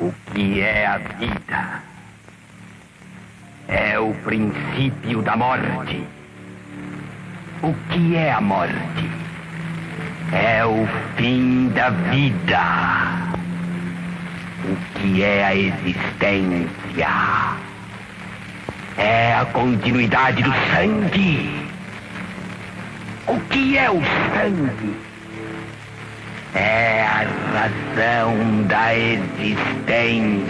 O que é a vida? É o princípio da morte. O que é a morte? É o fim da vida. O que é a existência? É a continuidade do sangue. O que é o sangue? É a razão da existência.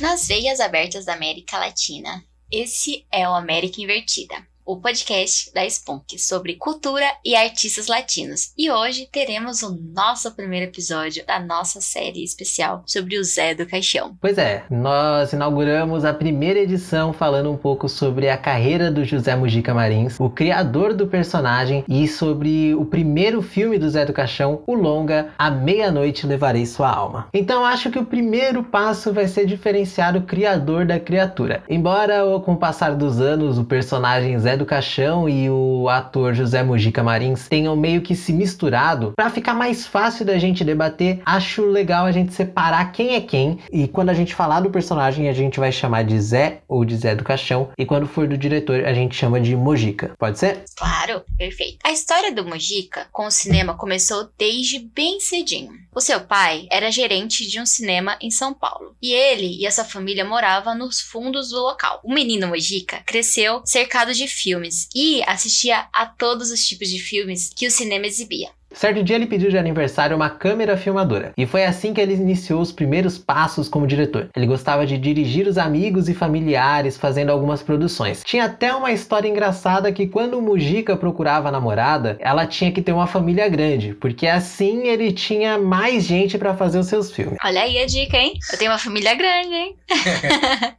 Nas veias abertas da América Latina, esse é o América Invertida o podcast da Spunk sobre cultura e artistas latinos. E hoje teremos o nosso primeiro episódio da nossa série especial sobre o Zé do Caixão. Pois é, nós inauguramos a primeira edição falando um pouco sobre a carreira do José Mujica Marins, o criador do personagem, e sobre o primeiro filme do Zé do Caixão, o longa A Meia-Noite Levarei Sua Alma. Então acho que o primeiro passo vai ser diferenciar o criador da criatura. Embora com o passar dos anos o personagem Zé do Caixão e o ator José Mujica Marins tenham meio que se misturado, para ficar mais fácil da gente debater, acho legal a gente separar quem é quem. E quando a gente falar do personagem, a gente vai chamar de Zé ou de Zé do Caixão. E quando for do diretor, a gente chama de Mojica. Pode ser? Claro, perfeito. A história do Mojica com o cinema começou desde bem cedinho. O seu pai era gerente de um cinema em São Paulo. E ele e a sua família moravam nos fundos do local. O menino Mojica cresceu cercado de filmes filmes e assistia a todos os tipos de filmes que o cinema exibia. Certo dia ele pediu de aniversário uma câmera filmadora, e foi assim que ele iniciou os primeiros passos como diretor. Ele gostava de dirigir os amigos e familiares fazendo algumas produções. Tinha até uma história engraçada que quando o Mujica procurava a namorada, ela tinha que ter uma família grande, porque assim ele tinha mais gente para fazer os seus filmes. Olha aí a dica, hein? Eu tenho uma família grande, hein?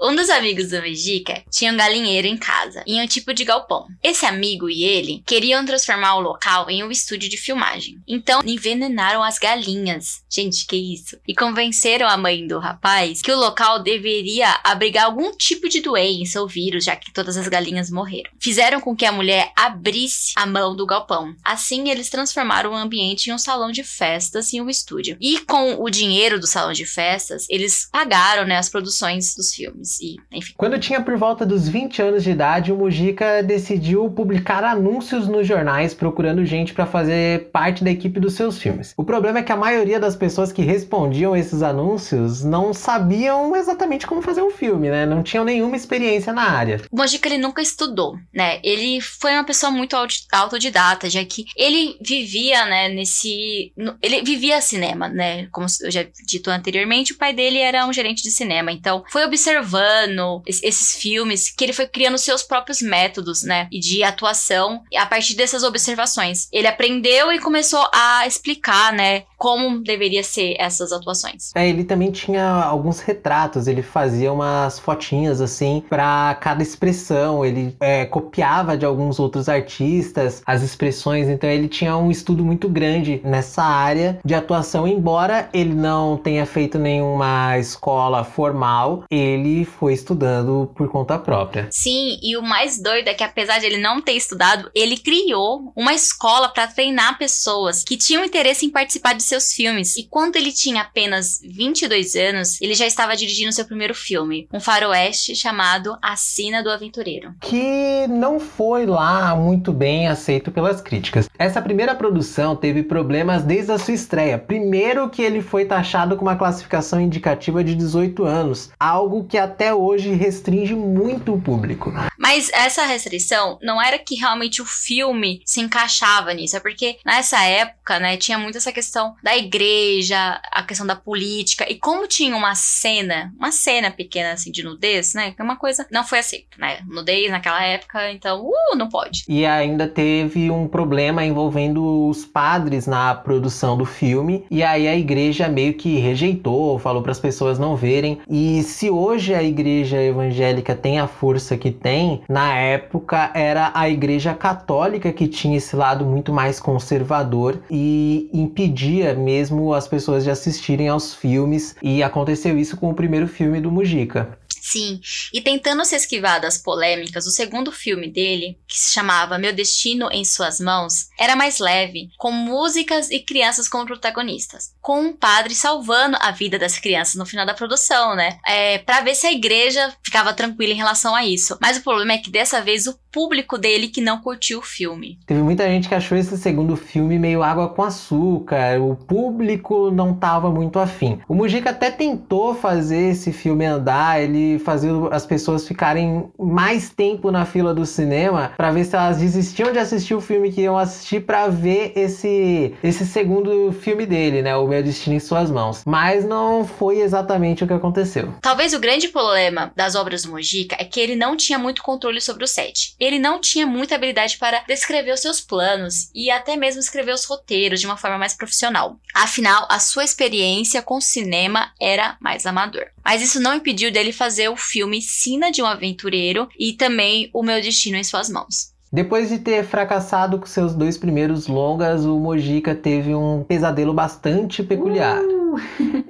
um dos amigos do Mujica tinha um galinheiro em casa, em um tipo de galpão. Esse amigo e ele queriam transformar o local em um estúdio de filmagem. Então, envenenaram as galinhas. Gente, que isso? E convenceram a mãe do rapaz que o local deveria abrigar algum tipo de doença ou vírus, já que todas as galinhas morreram. Fizeram com que a mulher abrisse a mão do galpão. Assim, eles transformaram o ambiente em um salão de festas e um estúdio. E com o dinheiro do salão de festas, eles pagaram né, as produções dos filmes. E, enfim. Quando tinha por volta dos 20 anos de idade, o Mujica decidiu publicar anúncios nos jornais procurando gente para fazer parte da equipe dos seus filmes. O problema é que a maioria das pessoas que respondiam esses anúncios não sabiam exatamente como fazer um filme, né? Não tinham nenhuma experiência na área. O Mojica ele nunca estudou, né? Ele foi uma pessoa muito autodidata, já que ele vivia, né, nesse ele vivia cinema, né? Como eu já dito anteriormente, o pai dele era um gerente de cinema, então foi observando esses filmes que ele foi criando seus próprios métodos, né, e de atuação a partir dessas observações. Ele ele aprendeu e começou a explicar, né, como deveria ser essas atuações. É, ele também tinha alguns retratos, ele fazia umas fotinhas assim para cada expressão, ele é, copiava de alguns outros artistas as expressões, então ele tinha um estudo muito grande nessa área de atuação, embora ele não tenha feito nenhuma escola formal, ele foi estudando por conta própria. Sim, e o mais doido é que apesar de ele não ter estudado, ele criou uma escola para treinar pessoas que tinham interesse em participar de seus filmes. E quando ele tinha apenas 22 anos, ele já estava dirigindo seu primeiro filme, um faroeste chamado A Sina do Aventureiro. Que não foi lá muito bem aceito pelas críticas. Essa primeira produção teve problemas desde a sua estreia. Primeiro que ele foi taxado com uma classificação indicativa de 18 anos, algo que até hoje restringe muito o público. Mas essa restrição não era que realmente o filme se encaixava nisso nisso, é porque nessa época, né, tinha muito essa questão da igreja, a questão da política, e como tinha uma cena, uma cena pequena assim de nudez, né, que é uma coisa não foi aceito, né, nudez naquela época, então, uh, não pode. E ainda teve um problema envolvendo os padres na produção do filme, e aí a igreja meio que rejeitou, falou para as pessoas não verem. E se hoje a igreja evangélica tem a força que tem, na época era a igreja católica que tinha esse lado muito mais conservador e impedia mesmo as pessoas de assistirem aos filmes. E aconteceu isso com o primeiro filme do Mujica. Sim, e tentando se esquivar das polêmicas, o segundo filme dele, que se chamava Meu Destino em Suas Mãos, era mais leve, com músicas e crianças como protagonistas, com um padre salvando a vida das crianças no final da produção, né? É, para ver se a igreja ficava tranquila em relação a isso. Mas o problema é que dessa vez o público dele que não curtiu o filme. Teve muita gente que achou esse segundo filme meio água com açúcar, o público não tava muito afim. O Mujica até tentou fazer esse filme andar, ele fazer as pessoas ficarem mais tempo na fila do cinema para ver se elas desistiam de assistir o filme que iam assistir para ver esse esse segundo filme dele, né, O Meu Destino em Suas Mãos. Mas não foi exatamente o que aconteceu. Talvez o grande problema das obras do Mojica é que ele não tinha muito controle sobre o set. Ele não tinha muita habilidade para descrever os seus planos e até mesmo escrever os roteiros de uma forma mais profissional. Afinal, a sua experiência com cinema era mais amador. Mas isso não impediu dele fazer o filme Sina de um Aventureiro e também O Meu Destino em Suas Mãos. Depois de ter fracassado com seus dois primeiros longas, o Mojica teve um pesadelo bastante peculiar. Uh!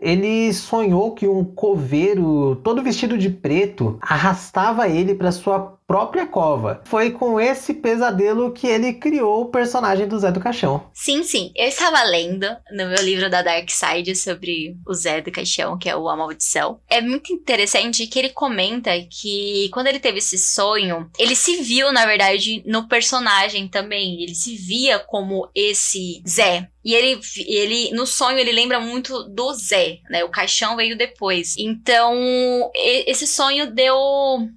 Ele sonhou que um coveiro todo vestido de preto arrastava ele para sua própria cova. Foi com esse pesadelo que ele criou o personagem do Zé do Caixão. Sim, sim. Eu estava lendo no meu livro da Dark Side sobre o Zé do Caixão, que é o A Maldição. É muito interessante que ele comenta que quando ele teve esse sonho, ele se viu, na verdade, no personagem também. Ele se via como esse Zé. E ele, ele, no sonho, ele lembra muito do Zé, né? O caixão veio depois. Então, esse sonho deu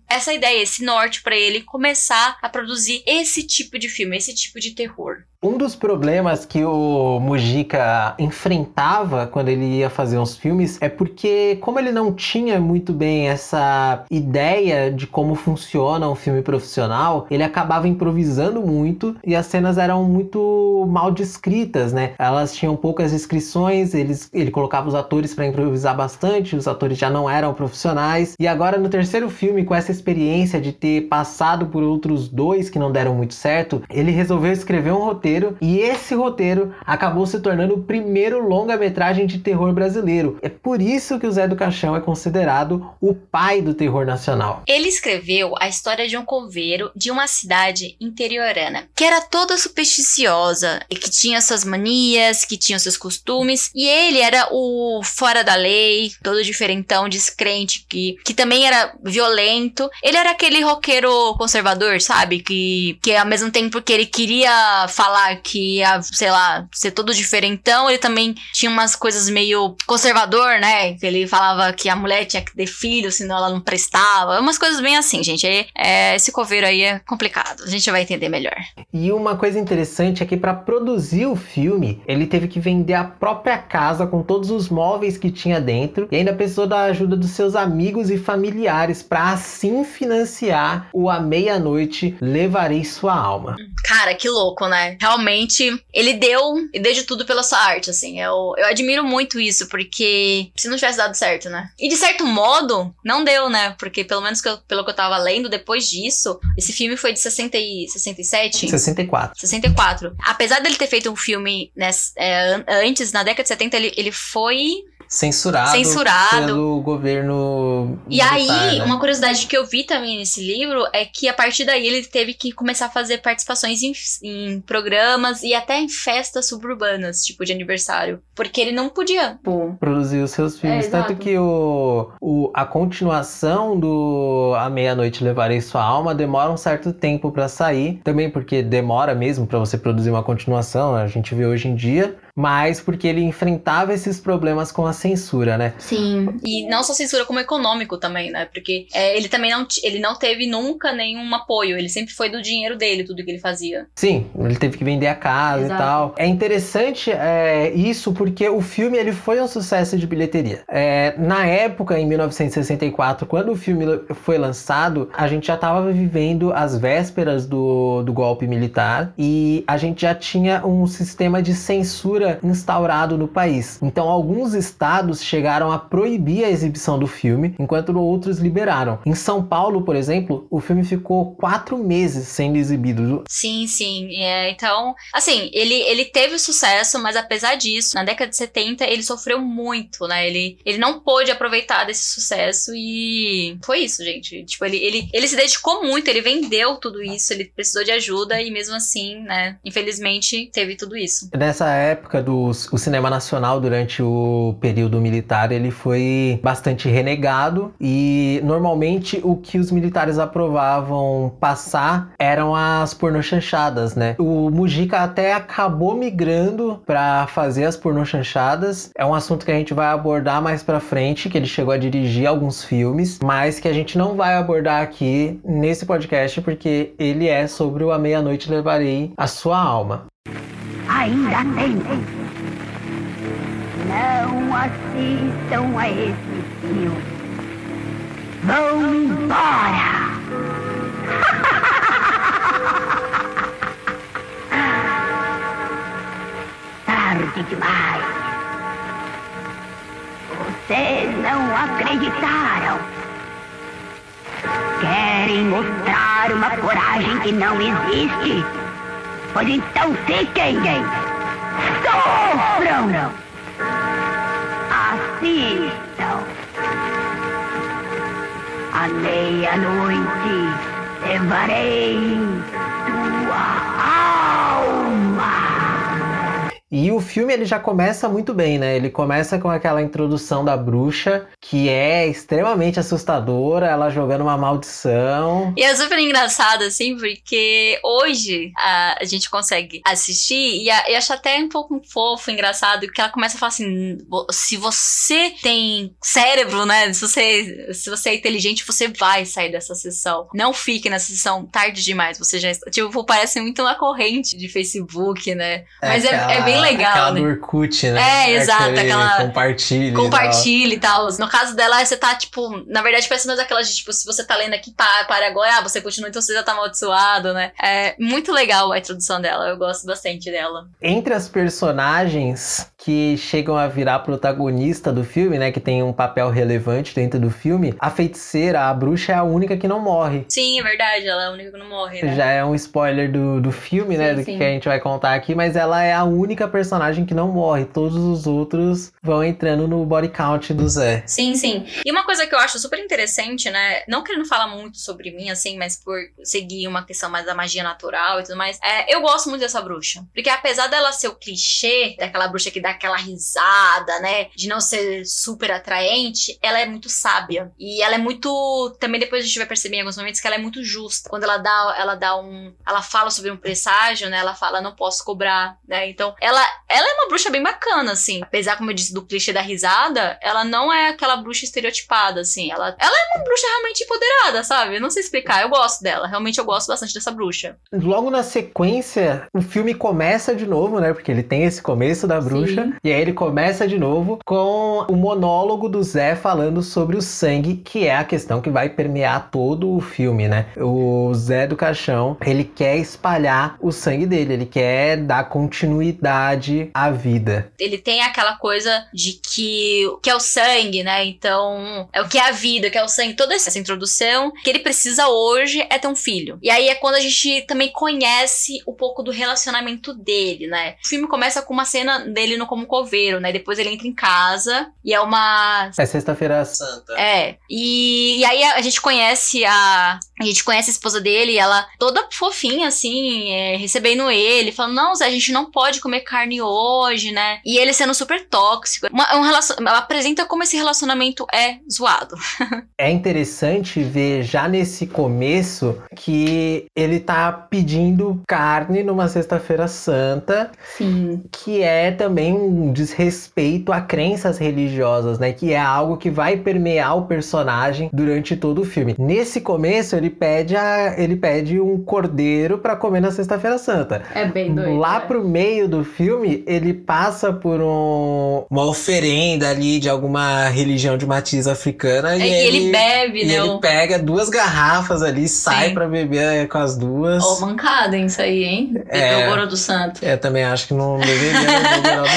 essa ideia, esse norte para ele começar a produzir esse tipo de filme, esse tipo de terror. Um dos problemas que o Mujica enfrentava quando ele ia fazer uns filmes é porque, como ele não tinha muito bem essa ideia de como funciona um filme profissional, ele acabava improvisando muito e as cenas eram muito mal descritas, né? Elas tinham poucas descrições, eles, ele colocava os atores para improvisar bastante, os atores já não eram profissionais. E agora, no terceiro filme, com essa experiência de ter passado por outros dois que não deram muito certo, ele resolveu escrever um roteiro roteiro e esse roteiro acabou se tornando o primeiro longa-metragem de terror brasileiro. É por isso que o Zé do Caixão é considerado o pai do terror nacional. Ele escreveu a história de um coveiro de uma cidade interiorana que era toda supersticiosa e que tinha suas manias, que tinha seus costumes e ele era o fora da lei, todo diferentão, descrente, que, que também era violento. Ele era aquele roqueiro conservador, sabe? Que, que ao mesmo tempo que ele queria falar falar que ia, sei lá, ser todo diferentão, ele também tinha umas coisas meio conservador, né? Que ele falava que a mulher tinha que ter filho, senão ela não prestava. Umas coisas bem assim, gente. é, esse coveiro aí é complicado. A gente vai entender melhor. E uma coisa interessante é que para produzir o filme, ele teve que vender a própria casa com todos os móveis que tinha dentro e ainda precisou da ajuda dos seus amigos e familiares para assim financiar o A Meia-Noite Levarei Sua Alma. Cara, que louco, né? Realmente ele deu e deu de tudo pela sua arte, assim. Eu, eu admiro muito isso, porque se não tivesse dado certo, né? E de certo modo, não deu, né? Porque pelo menos que eu, pelo que eu tava lendo, depois disso, esse filme foi de 60 e 67? 64. 64. Apesar dele ter feito um filme né, é, antes, na década de 70, ele, ele foi censurado, censurado. pelo governo. E militar, aí, né? uma curiosidade que eu vi também nesse livro é que a partir daí ele teve que começar a fazer participações em, em programas e até em festas suburbanas, tipo de aniversário. Porque ele não podia pô. produzir os seus filmes. É, Tanto que o, o, a continuação do A Meia-Noite Levarei Sua Alma demora um certo tempo para sair. Também porque demora mesmo para você produzir uma continuação, a gente vê hoje em dia mas porque ele enfrentava esses problemas com a censura, né? Sim. E não só censura, como econômico também, né? Porque é, ele também não, ele não teve nunca nenhum apoio. Ele sempre foi do dinheiro dele, tudo que ele fazia. Sim, ele teve que vender a casa Exato. e tal. É interessante é, isso porque o filme ele foi um sucesso de bilheteria. É, na época, em 1964, quando o filme foi lançado, a gente já estava vivendo as vésperas do, do golpe militar e a gente já tinha um sistema de censura censura instaurado no país. Então, alguns estados chegaram a proibir a exibição do filme, enquanto outros liberaram. Em São Paulo, por exemplo, o filme ficou quatro meses sendo exibido. Sim, sim. É, então, assim, ele, ele teve sucesso, mas apesar disso, na década de 70, ele sofreu muito, né? Ele, ele não pôde aproveitar desse sucesso e foi isso, gente. Tipo, ele, ele, ele se dedicou muito, ele vendeu tudo isso, ele precisou de ajuda e mesmo assim, né, infelizmente, teve tudo isso. Nessa época do o cinema nacional, durante o período militar, ele foi bastante renegado e normalmente o que os militares aprovavam passar eram as pornochanchadas, né? O Mujica até acabou migrando para fazer as pornochanchadas. É um assunto que a gente vai abordar mais para frente, que ele chegou a dirigir alguns filmes, mas que a gente não vai abordar aqui nesse podcast porque ele é sobre o A Meia-Noite Levarei a Sua Alma. Ainda tem. Não assistam a esse filme. Vão embora! Tarde demais. Vocês não acreditaram. Querem mostrar uma coragem que não existe? Pois então fiquem! Sofram! Assistam! À meia-noite levarei E o filme ele já começa muito bem, né? Ele começa com aquela introdução da bruxa, que é extremamente assustadora, ela jogando uma maldição. E é super engraçado, assim, porque hoje a, a gente consegue assistir e, a, e achar até um pouco fofo, engraçado, que ela começa a falar assim: se você tem cérebro, né? Se você, se você é inteligente, você vai sair dessa sessão. Não fique nessa sessão tarde demais. Você já está. Tipo, parece muito uma corrente de Facebook, né? Mas é, é bem legal. Aquela né? do Orkut, né? É, exato, aquela- Compartilha. Compartilhe e tal. No caso dela, você tá, tipo, na verdade, parece mais aquelas de, tipo, se você tá lendo aqui, pá, para agora, ah, você continua, então você já tá amaldiçoado, né? É muito legal a introdução dela, eu gosto bastante dela. Entre as personagens que chegam a virar protagonista do filme, né? Que tem um papel relevante dentro do filme, a feiticeira, a bruxa, é a única que não morre. Sim, é verdade, ela é a única que não morre, né? Já é um spoiler do, do filme, né? Sim, Do sim. que a gente vai contar aqui, mas ela é a única personagem que não morre. Todos os outros vão entrando no body count do Zé. Sim, sim. E uma coisa que eu acho super interessante, né? Não querendo falar muito sobre mim, assim, mas por seguir uma questão mais da magia natural e tudo mais, é, eu gosto muito dessa bruxa. Porque apesar dela ser o clichê, daquela bruxa que dá aquela risada, né? De não ser super atraente, ela é muito sábia. E ela é muito. Também depois a gente vai perceber em alguns momentos que ela é muito justa. Quando ela dá, ela dá um. Ela fala sobre um presságio, né? Ela fala, não posso cobrar, né? Então, ela, ela é uma bruxa bem bacana, assim. Apesar, como eu disse, do clichê da risada, ela não é aquela bruxa estereotipada, assim. Ela, ela é uma bruxa realmente empoderada, sabe? Eu não sei explicar. Eu gosto dela. Realmente eu gosto bastante dessa bruxa. Logo na sequência, o filme começa de novo, né? Porque ele tem esse começo da bruxa. Sim. E aí ele começa de novo com o monólogo do Zé falando sobre o sangue, que é a questão que vai permear todo o filme, né? O Zé do Caixão, ele quer espalhar o sangue dele, ele quer dar continuidade à vida. Ele tem aquela coisa de que que é o sangue, né? Então, é o que é a vida, o que é o sangue. Toda essa introdução que ele precisa hoje é ter um filho. E aí é quando a gente também conhece um pouco do relacionamento dele, né? O filme começa com uma cena dele no como coveiro, né? Depois ele entra em casa e é uma É sexta-feira santa. é. E, e aí a, a gente conhece a. A gente conhece a esposa dele, e ela toda fofinha, assim, é, recebendo ele, falando: Não, Zé, a gente não pode comer carne hoje, né? E ele sendo super tóxico. Uma, um relacion... Ela apresenta como esse relacionamento é zoado. É interessante ver já nesse começo que ele tá pedindo carne numa sexta-feira santa, Sim. que é também um desrespeito a crenças religiosas, né? Que é algo que vai permear o personagem durante todo o filme. Nesse começo, ele pede, a, ele pede um cordeiro para comer na Sexta-feira Santa. É bem doido. Lá né? pro meio do filme, ele passa por um, uma oferenda ali de alguma religião de matiz africana. É, e e ele bebe, né? ele o- pega duas garrafas ali, sai pra beber com as duas. Ó, mancada hein, isso aí, hein? É. Pegou o do santo. Eu também acho que não deveria no Moral do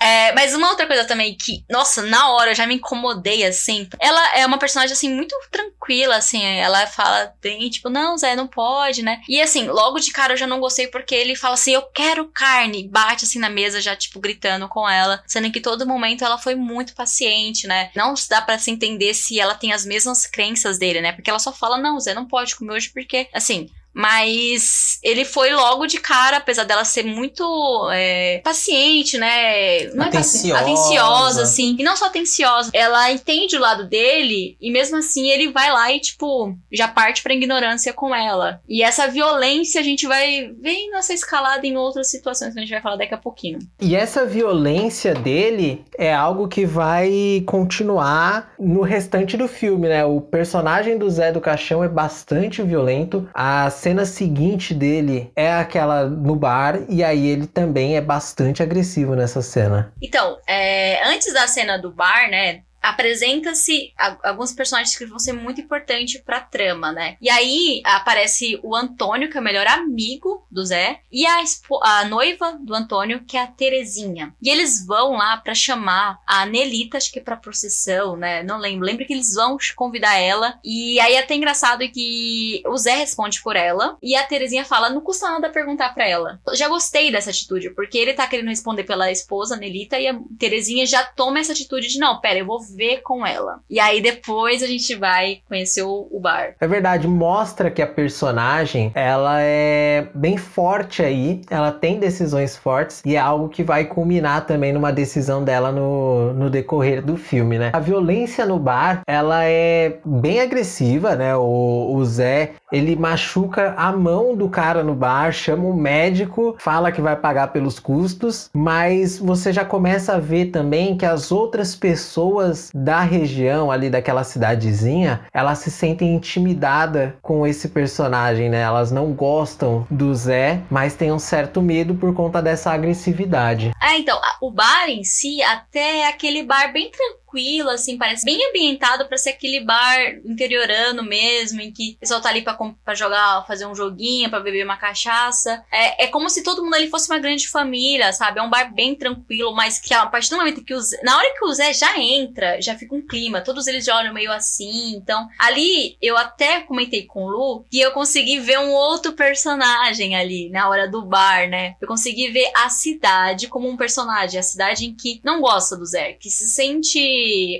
É, mas uma outra coisa também que, nossa, na hora eu já me incomodei, assim. Ela é uma personagem, assim, muito tranquila, assim. Ela fala bem, tipo, não, Zé, não pode, né? E, assim, logo de cara eu já não gostei porque ele fala assim, eu quero carne. Bate, assim, na mesa, já, tipo, gritando com ela. Sendo que todo momento ela foi muito paciente, né? Não dá pra se entender se ela tem as mesmas crenças dele, né? Porque ela só fala, não, Zé, não pode comer hoje porque, assim, mas ele foi logo de cara, apesar dela ser muito é, paciente, né? Não é Atenciosa. atenciosa, assim. E não só atenciosa, ela entende o lado dele e mesmo assim ele vai lá e, tipo, já parte pra ignorância com ela. E essa violência a gente vai vendo essa escalada em outras situações que a gente vai falar daqui a pouquinho. E essa violência dele é algo que vai continuar no restante do filme, né? O personagem do Zé do Caixão é bastante violento. A cena seguinte dele é aquela no bar, e aí ele também é bastante agressivo nessa cena. Então, é, antes da cena do bar, né? Apresenta-se alguns personagens que vão ser muito importantes pra trama, né? E aí aparece o Antônio, que é o melhor amigo do Zé, e a, a noiva do Antônio, que é a Terezinha. E eles vão lá pra chamar a Nelita, acho que é pra procissão, né? Não lembro. Lembro que eles vão convidar ela. E aí é até engraçado que o Zé responde por ela, e a Terezinha fala: não custa nada perguntar pra ela. Eu já gostei dessa atitude, porque ele tá querendo responder pela esposa, Nelita, e a Terezinha já toma essa atitude de: não, pera, eu vou ver com ela. E aí depois a gente vai conhecer o, o bar. É verdade, mostra que a personagem, ela é bem forte aí, ela tem decisões fortes e é algo que vai culminar também numa decisão dela no, no decorrer do filme, né? A violência no bar, ela é bem agressiva, né? O, o Zé, ele machuca a mão do cara no bar, chama o médico, fala que vai pagar pelos custos, mas você já começa a ver também que as outras pessoas da região ali daquela cidadezinha, elas se sentem intimidadas com esse personagem, né? Elas não gostam do Zé, mas têm um certo medo por conta dessa agressividade. Ah, então, o bar em si, até é aquele bar bem tranquilo, assim, parece bem ambientado pra ser aquele bar interiorano mesmo, em que o pessoal tá ali pra, pra jogar, fazer um joguinho, pra beber uma cachaça. É, é como se todo mundo ali fosse uma grande família, sabe? É um bar bem tranquilo, mas que a partir do momento que o Zé, na hora que o Zé já entra, já fica um clima, todos eles já olham meio assim, então, ali eu até comentei com o Lu que eu consegui ver um outro personagem ali na hora do bar, né? Eu consegui ver a cidade como um personagem, a cidade em que não gosta do Zé, que se sente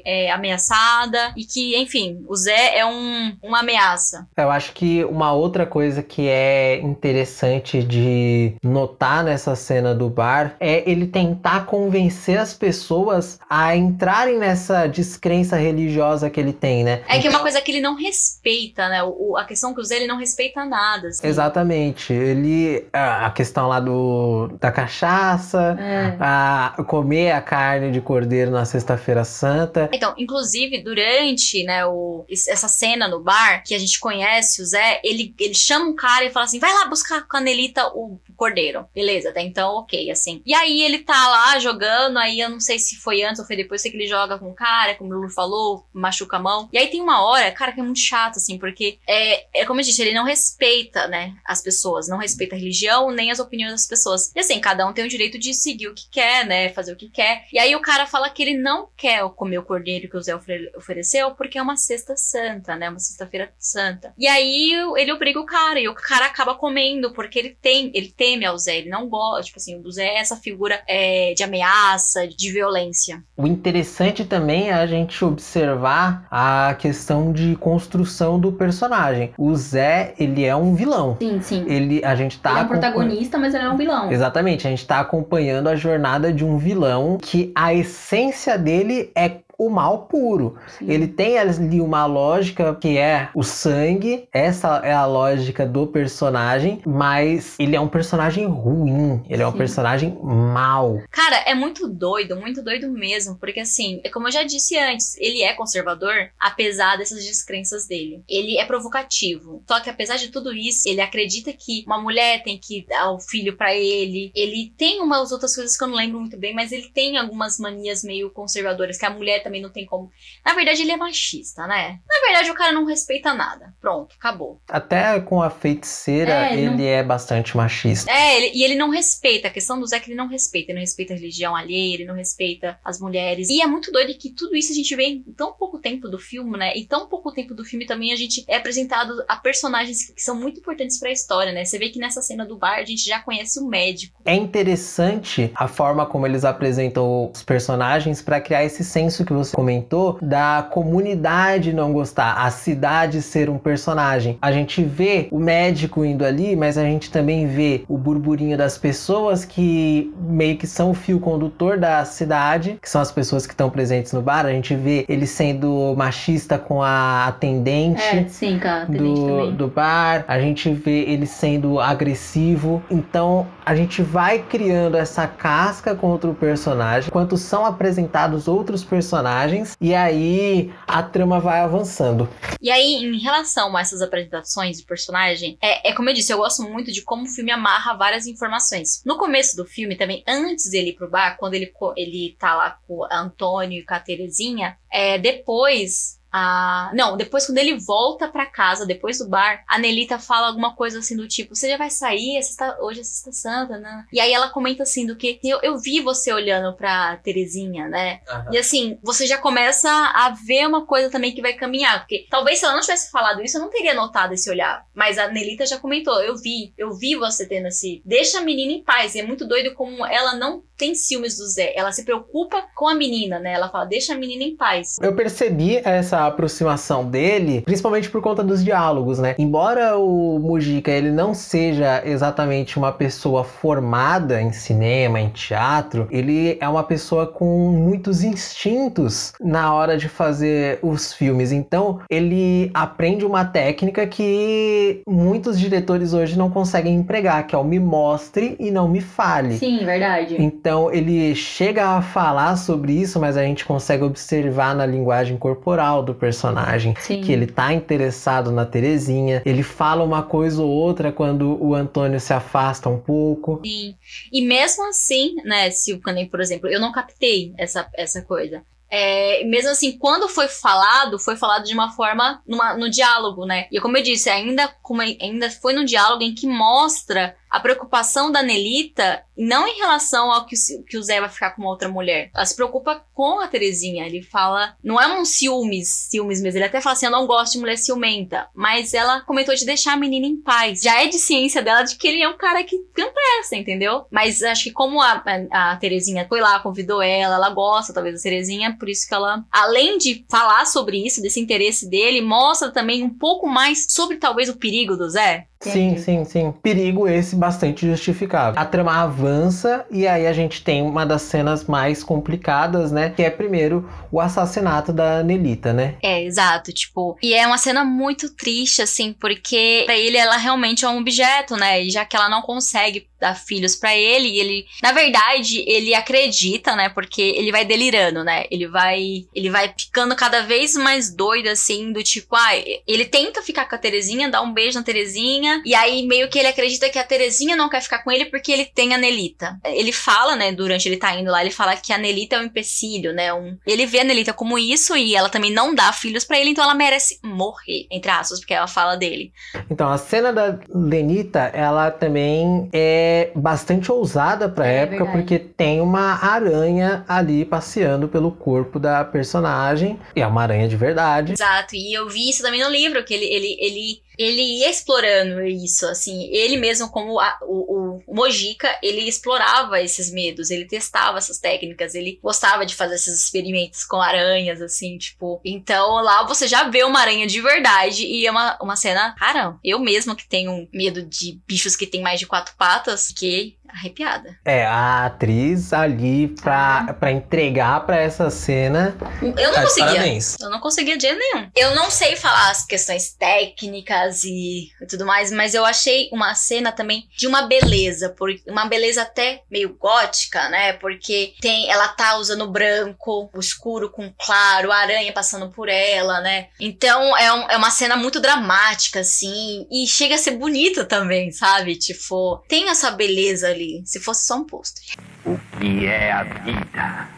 é, ameaçada e que, enfim, o Zé é um, uma ameaça. Eu acho que uma outra coisa que é interessante de notar nessa cena do bar é ele tentar convencer as pessoas a entrarem nessa descrença religiosa que ele tem, né? É que é uma coisa que ele não respeita, né? O, a questão que o Zé ele não respeita nada. assim. Exatamente. Ele. A a questão lá do da cachaça, É. a comer a carne de cordeiro na sexta-feira santa. Então, inclusive, durante, né, o, es- essa cena no bar, que a gente conhece o Zé, ele, ele chama um cara e fala assim, vai lá buscar com a Nelita o cordeiro. Beleza, até então, ok, assim. E aí ele tá lá jogando, aí eu não sei se foi antes ou foi depois, sei que ele joga com o cara, como o Lulu falou, machuca a mão. E aí tem uma hora, cara, que é muito chato, assim, porque é, é como eu disse, ele não respeita, né, as pessoas, não respeita a religião, nem as opiniões das pessoas. E assim, cada um tem o direito de seguir o que quer, né, fazer o que quer. E aí o cara fala que ele não quer comer o cordeiro que o Zé ofere- ofereceu porque é uma sexta santa, né, uma sexta-feira santa. E aí ele obriga o cara, e o cara acaba comendo, porque ele tem, ele teme ao Zé, ele não gosta, tipo assim, o Zé é essa figura é, de ameaça, de violência. O interessante também é a gente observar a questão de construção do personagem. O Zé, ele é um vilão. Sim, sim. Ele, a gente tá ele é um acompanhando- protagonista, mas ele é um vilão. Exatamente, a gente tá acompanhando a jornada de um vilão que a essência dele é o mal puro. Sim. Ele tem ali uma lógica que é o sangue, essa é a lógica do personagem, mas ele é um personagem ruim, ele é um Sim. personagem mau. Cara, é muito doido, muito doido mesmo, porque assim, é como eu já disse antes, ele é conservador, apesar dessas descrenças dele. Ele é provocativo. Só que apesar de tudo isso, ele acredita que uma mulher tem que dar o filho pra ele. Ele tem umas outras coisas que eu não lembro muito bem, mas ele tem algumas manias meio conservadoras que a mulher também não tem como. Na verdade, ele é machista, né? Na verdade, o cara não respeita nada. Pronto, acabou. Até com a feiticeira, É, ele não- é bastante machista. É, ele- e ele não respeita. A questão do Zé é que ele não respeita. Ele não respeita a religião alheia, ele não respeita as mulheres. E é muito doido que tudo isso a gente vê em tão pouco tempo do filme, né? E tão pouco tempo do filme também a gente é apresentado a personagens que são muito importantes pra história, né? Você vê que nessa cena do bar a gente já conhece o médico. É interessante a forma como eles apresentam os personagens para criar esse senso que você comentou da comunidade não gostar, a cidade ser um personagem. A gente vê o médico indo ali, mas a gente também vê o burburinho das pessoas que meio que são o fio condutor da cidade, que são as pessoas que estão presentes no bar. A gente vê ele sendo machista com a atendente É, sim, cara. Atendente do, também. do bar, a gente vê ele sendo agressivo. Então a gente vai criando essa casca contra o personagem, enquanto são apresentados outros personagens, e aí a trama vai avançando. E aí, em relação a essas apresentações de personagem, é, é como eu disse, eu gosto muito de como o filme amarra várias informações. No começo do filme, também, antes dele ir pro bar, quando ele, ele tá lá com o Antônio e com a Terezinha, é, depois. A... Não, depois quando ele volta pra casa, depois do bar, a Nelita fala alguma coisa assim do tipo: Você já vai sair? É sexta- Hoje é Sexta Santa, né? E aí ela comenta assim: do que eu, eu vi você olhando pra Terezinha, né? E assim, você já começa a ver uma coisa também que vai caminhar. Porque talvez se ela não tivesse falado isso, eu não teria notado esse olhar. Mas a Nelita já comentou: eu vi, eu vi você tendo esse. Deixa a menina em paz. E é muito doido como ela não tem ciúmes do Zé. Ela se preocupa com a menina, né? Ela fala: deixa a menina em paz. Eu percebi essa aproximação dele, principalmente por conta dos diálogos, né? Embora o Mujica ele não seja exatamente uma pessoa formada em cinema, em teatro, ele é uma pessoa com muitos instintos na hora de fazer os filmes. Então, ele aprende uma técnica que muitos diretores hoje não conseguem empregar, que é o me mostre e não me fale. Sim, verdade. Então ele chega a falar sobre isso, mas a gente consegue observar na linguagem corporal do personagem Sim. que ele tá interessado na Terezinha. Ele fala uma coisa ou outra quando o Antônio se afasta um pouco. Sim. E mesmo assim, né, se o por exemplo, eu não captei essa, essa coisa. É, mesmo assim, quando foi falado, foi falado de uma forma, numa, no diálogo, né? E como eu disse, ainda, como, ainda foi num diálogo em que mostra a preocupação da Nelita, não em relação ao que, que o Zé vai ficar com outra mulher. Ela se preocupa com a Terezinha. Ele fala, não é um ciúmes, ciúmes mesmo. Ele até fala assim: eu não gosto de mulher ciumenta. Mas ela comentou de deixar a menina em paz. Já é de ciência dela de que ele é um cara que presta, entendeu? Mas acho que como a, a, a Terezinha foi lá, convidou ela, ela gosta talvez da Terezinha, por isso que ela, além de falar sobre isso, desse interesse dele, mostra também um pouco mais sobre talvez o perigo do Zé. Sim, sim, sim. Perigo esse bastante justificável. A trama avança e aí a gente tem uma das cenas mais complicadas, né? Que é primeiro o assassinato da Nelita, né? É, exato, tipo, e é uma cena muito triste, assim, porque pra ele ela realmente é um objeto, né? E já que ela não consegue dar filhos pra ele, e ele, na verdade, ele acredita, né? Porque ele vai delirando, né? Ele vai, ele vai ficando cada vez mais doido, assim, do tipo, ah, ele tenta ficar com a Terezinha, dá um beijo na Terezinha, e aí meio que ele acredita que a Terezinha não quer ficar com ele porque ele tem a Nelita. Ele fala, né, durante ele tá indo lá, ele fala que a Nelita é um empecilho, né? Um, ele vê a Nelita como isso e ela também não dá filhos pra ele, então ela merece morrer, entre aspas, porque ela fala dele. Então, a cena da Lenita, ela também é bastante ousada pra É época, verdade. porque tem uma aranha ali passeando pelo corpo da personagem. E é uma aranha de verdade. Exato, e eu vi isso também no livro, que ele, ele, ele, ele ia explorando isso, assim, ele mesmo como a- o, o Mojica, ele explorava esses medos, ele testava essas técnicas, ele gostava de fazer esses experimentos com aranhas, assim, tipo, então lá você já vê uma aranha de verdade e é uma, uma cena, cara, eu mesma que tenho medo de bichos que têm mais de quatro patas, que arrepiada. É, a atriz ali pra, Ah. pra entregar pra essa cena. Eu não tá conseguia. Parabéns. Eu não conseguia de jeito nenhum. Eu não sei falar as questões técnicas e tudo mais, mas eu achei uma cena também de uma beleza, por, uma beleza até meio gótica, né? Porque tem, ela tá usando branco, o escuro com claro, a aranha passando por ela, né? Então é, um- é uma cena muito dramática, assim, e chega a ser bonita também, sabe? Tipo, tem essa beleza ali, se fosse só um pôster. O que é a vida?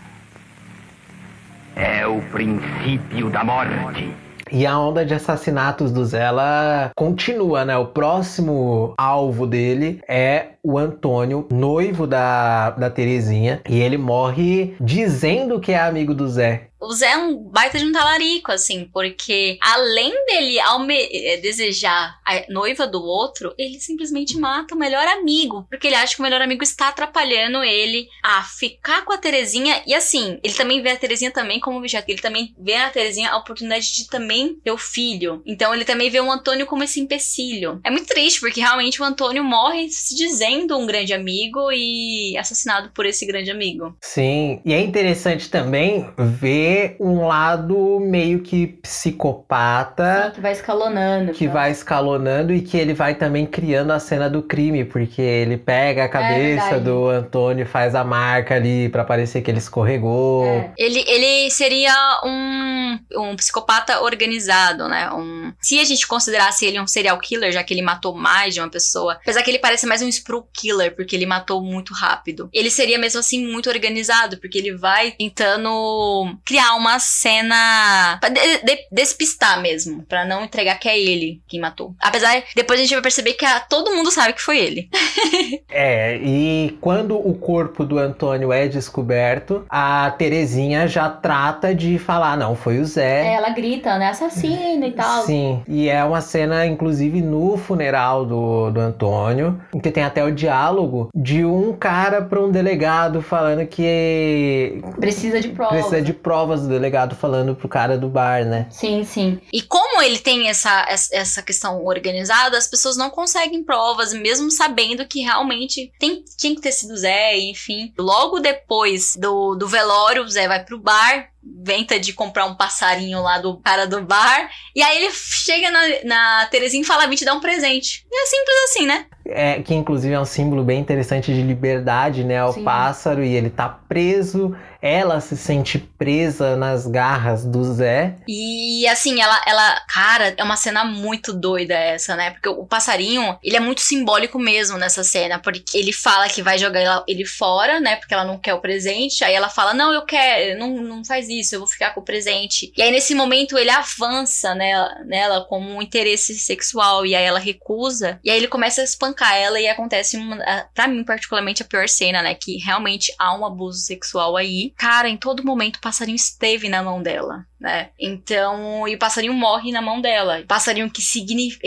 É o princípio da morte. E a onda de assassinatos do Zé, ela continua, né? O próximo alvo dele é o Antônio, noivo da, da Terezinha. E ele morre dizendo que é amigo do Zé. O Zé é um baita de um talarico, assim, porque além dele eh, desejar a noiva do outro, ele simplesmente mata o melhor amigo, porque ele acha que o melhor amigo está atrapalhando ele a ficar com a Terezinha. E assim, ele também vê a Terezinha também como objeto, ele também vê na Terezinha a oportunidade de também ter o filho. Então ele também vê o Antônio como esse empecilho. É muito triste, porque realmente o Antônio morre se dizendo um grande amigo e assassinado por esse grande amigo. Sim, e é interessante também ver um lado meio que psicopata. Que vai escalonando. que tá? vai escalonando e que ele vai também criando a cena do crime, porque ele pega a cabeça verdade. do Antônio, faz a marca ali pra parecer que ele escorregou. É. Ele, ele seria um, um psicopata organizado, né? Um, se a gente considerasse ele um serial killer, já que ele matou mais de uma pessoa, apesar que ele parece mais um spru killer, porque ele matou muito rápido. Ele seria mesmo assim muito organizado, porque ele vai tentando criar uma cena pra de- de- despistar mesmo, pra não entregar que é ele quem matou. Apesar, depois a gente vai perceber que a- todo mundo sabe que foi ele. É, e quando o corpo do Antônio é descoberto, a Terezinha já trata de falar, não, foi o É, Zé. ela grita, né? Assassino e tal. Sim, e é uma cena, inclusive, no funeral do, do Antônio, em que tem até o diálogo de um cara para um delegado falando que Precisa de provas. precisa de provas do delegado falando pro cara do bar, né? Sim, sim. E como ele tem essa, essa- questão organizada, as pessoas não conseguem provas, mesmo sabendo que realmente tem, tinha que ter sido Zé, enfim. Logo depois do, do velório, o Zé vai pro bar, venta de comprar um passarinho lá do cara do bar, e aí ele chega na, na Terezinha e fala: vim te dar um presente. E é simples assim, né? É, que inclusive é um símbolo bem interessante de liberdade, né? O Sim. pássaro e ele tá preso, ela se sente presa nas garras do Zé. E assim, ela, ela, cara, é uma cena muito doida essa, né? Porque o passarinho, ele é muito simbólico mesmo nessa cena, porque ele fala que vai jogar ele fora, né? Porque ela não quer o presente. Aí ela fala: Não, eu quero, não, não faz isso, eu vou ficar com o presente. E aí nesse momento ele avança nela, nela como um interesse sexual, e aí ela recusa. E aí ele começa a espancar ela, e acontece, uma, pra mim, particularmente, a pior cena, né? Que realmente há um abuso sexual aí. Cara, em todo momento o passarinho esteve na mão dela né? Então, e o passarinho morre na mão dela. Passarinho que,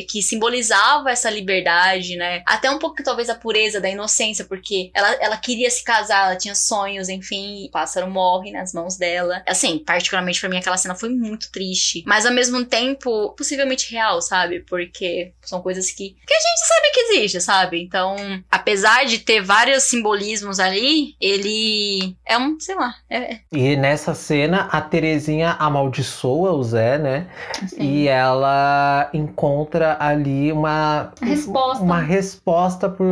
que simbolizava essa liberdade, né? Até um pouco, talvez, a pureza da inocência, porque ela, ela queria se casar, ela tinha sonhos, enfim, o pássaro morre nas mãos dela. Assim, particularmente pra mim, aquela cena foi muito triste, mas ao mesmo tempo, possivelmente real, sabe? Porque são coisas que, que a gente sabe que existe, sabe? Então, apesar de ter vários simbolismos ali, ele é um, sei lá, é, E nessa cena, a Terezinha amaldiçoa o Zé, né? Assim. E ela encontra ali uma resposta. Uma resposta por.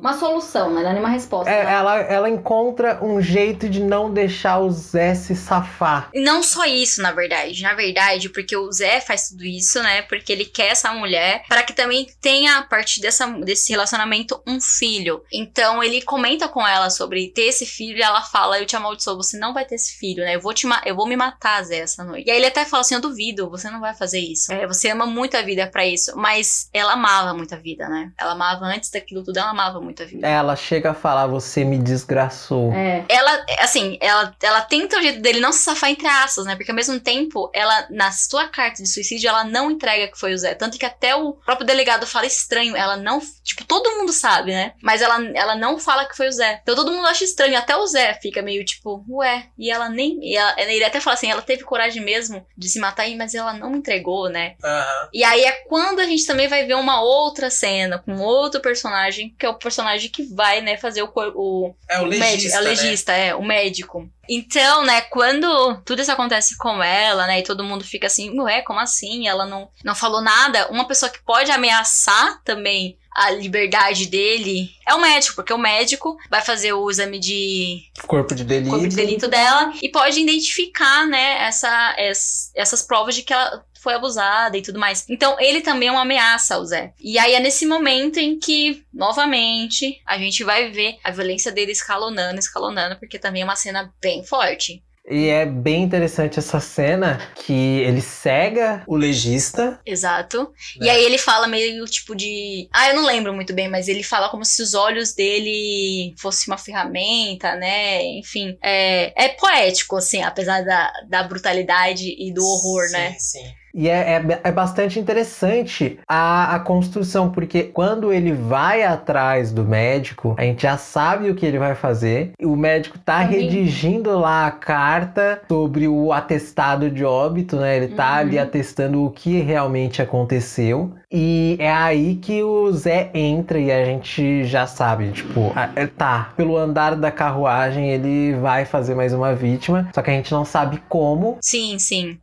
Uma solução, né? Não é uma resposta. É, né? ela, ela encontra um jeito de não deixar o Zé se safar. E não só isso, na verdade. Na verdade, porque o Zé faz tudo isso, né? Porque ele quer essa mulher para que também tenha, a partir dessa, desse relacionamento, um filho. Então ele comenta com ela sobre ter esse filho e ela fala: Eu te amaldiçoo, você não vai ter esse filho, né? Eu vou, te ma- eu vou me matar, Zé, essa noite. E aí ele até fala assim: Eu duvido, você não vai fazer isso. É, você ama muito a vida pra isso. Mas ela amava muito a vida, né? Ela amava antes daquilo tudo, ela amava muito a vida. Ela chega a falar: Você me desgraçou. É. Ela, assim, ela, ela tenta o jeito dele não se safar entre aspas, né? Porque ao mesmo tempo, ela, na sua carta de suicídio, ela não entrega que foi o Zé. Tanto que até o próprio delegado fala estranho. Ela não. Tipo, todo mundo sabe, né? Mas ela, ela não fala que foi o Zé. Então todo mundo acha estranho. Até o Zé fica meio tipo, ué. E ela nem. E ela- ele até fala assim: ela teve coragem mesmo de se matar, "Ih, mas ela não entregou, né? Aham. E aí é quando a gente também vai ver uma outra cena com outro personagem, que é o personagem que vai, né, fazer o, o, É o o médico, legista, é o né? legista, é, o médico. Então, né, quando tudo isso acontece com ela, né, e todo mundo fica assim, ué, como assim? Ela não, não falou nada. Uma pessoa que pode ameaçar também a liberdade dele é o médico, porque o médico vai fazer o exame de Corpo de delito. corpo de delito dela e pode identificar, né, essa, es- essas provas de que ela foi abusada e tudo mais. Então, ele também é uma ameaça ao Zé. E aí é nesse momento em que, novamente, a gente vai ver a violência dele escalonando, escalonando, porque também é uma cena bem forte. E é bem interessante essa cena que ele cega O legista. Exato. Né? E aí ele fala meio tipo de. Ah, eu não lembro muito bem, mas ele fala como se os olhos dele fosse uma ferramenta, né? Enfim, é, é poético, assim, apesar da, da brutalidade e do horror, sim, né? Sim. E é, é, é bastante interessante a, a construção, porque quando ele vai atrás do médico, a gente já sabe o que ele vai fazer. O médico tá Também. redigindo lá a carta sobre o atestado de óbito, né? Ele tá Uhum. ali atestando o que realmente aconteceu. E é aí que o Zé entra e a gente já sabe, tipo, é, tá, pelo andar da carruagem ele vai fazer mais uma vítima, só que a gente não sabe como. Sim, sim.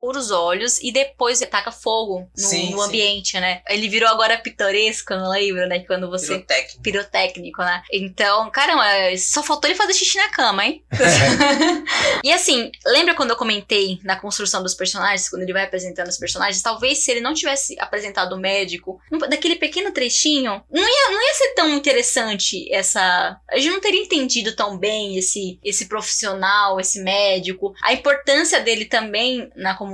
Por os olhos e depois taca fogo no, Sim, no sim. ambiente, né? Ele virou agora pitoresco, não lembra, né? Quando você. Pirotécnico. Pirotécnico, né? Então, caramba, só faltou ele fazer xixi na cama, hein? e assim, lembra quando eu comentei na construção dos personagens, quando ele vai apresentando os personagens? Talvez se ele não tivesse apresentado o médico, daquele pequeno trechinho, não ia, não ia ser tão interessante essa. A gente não teria entendido tão bem esse, esse profissional, esse médico, a importância dele também na comunidade,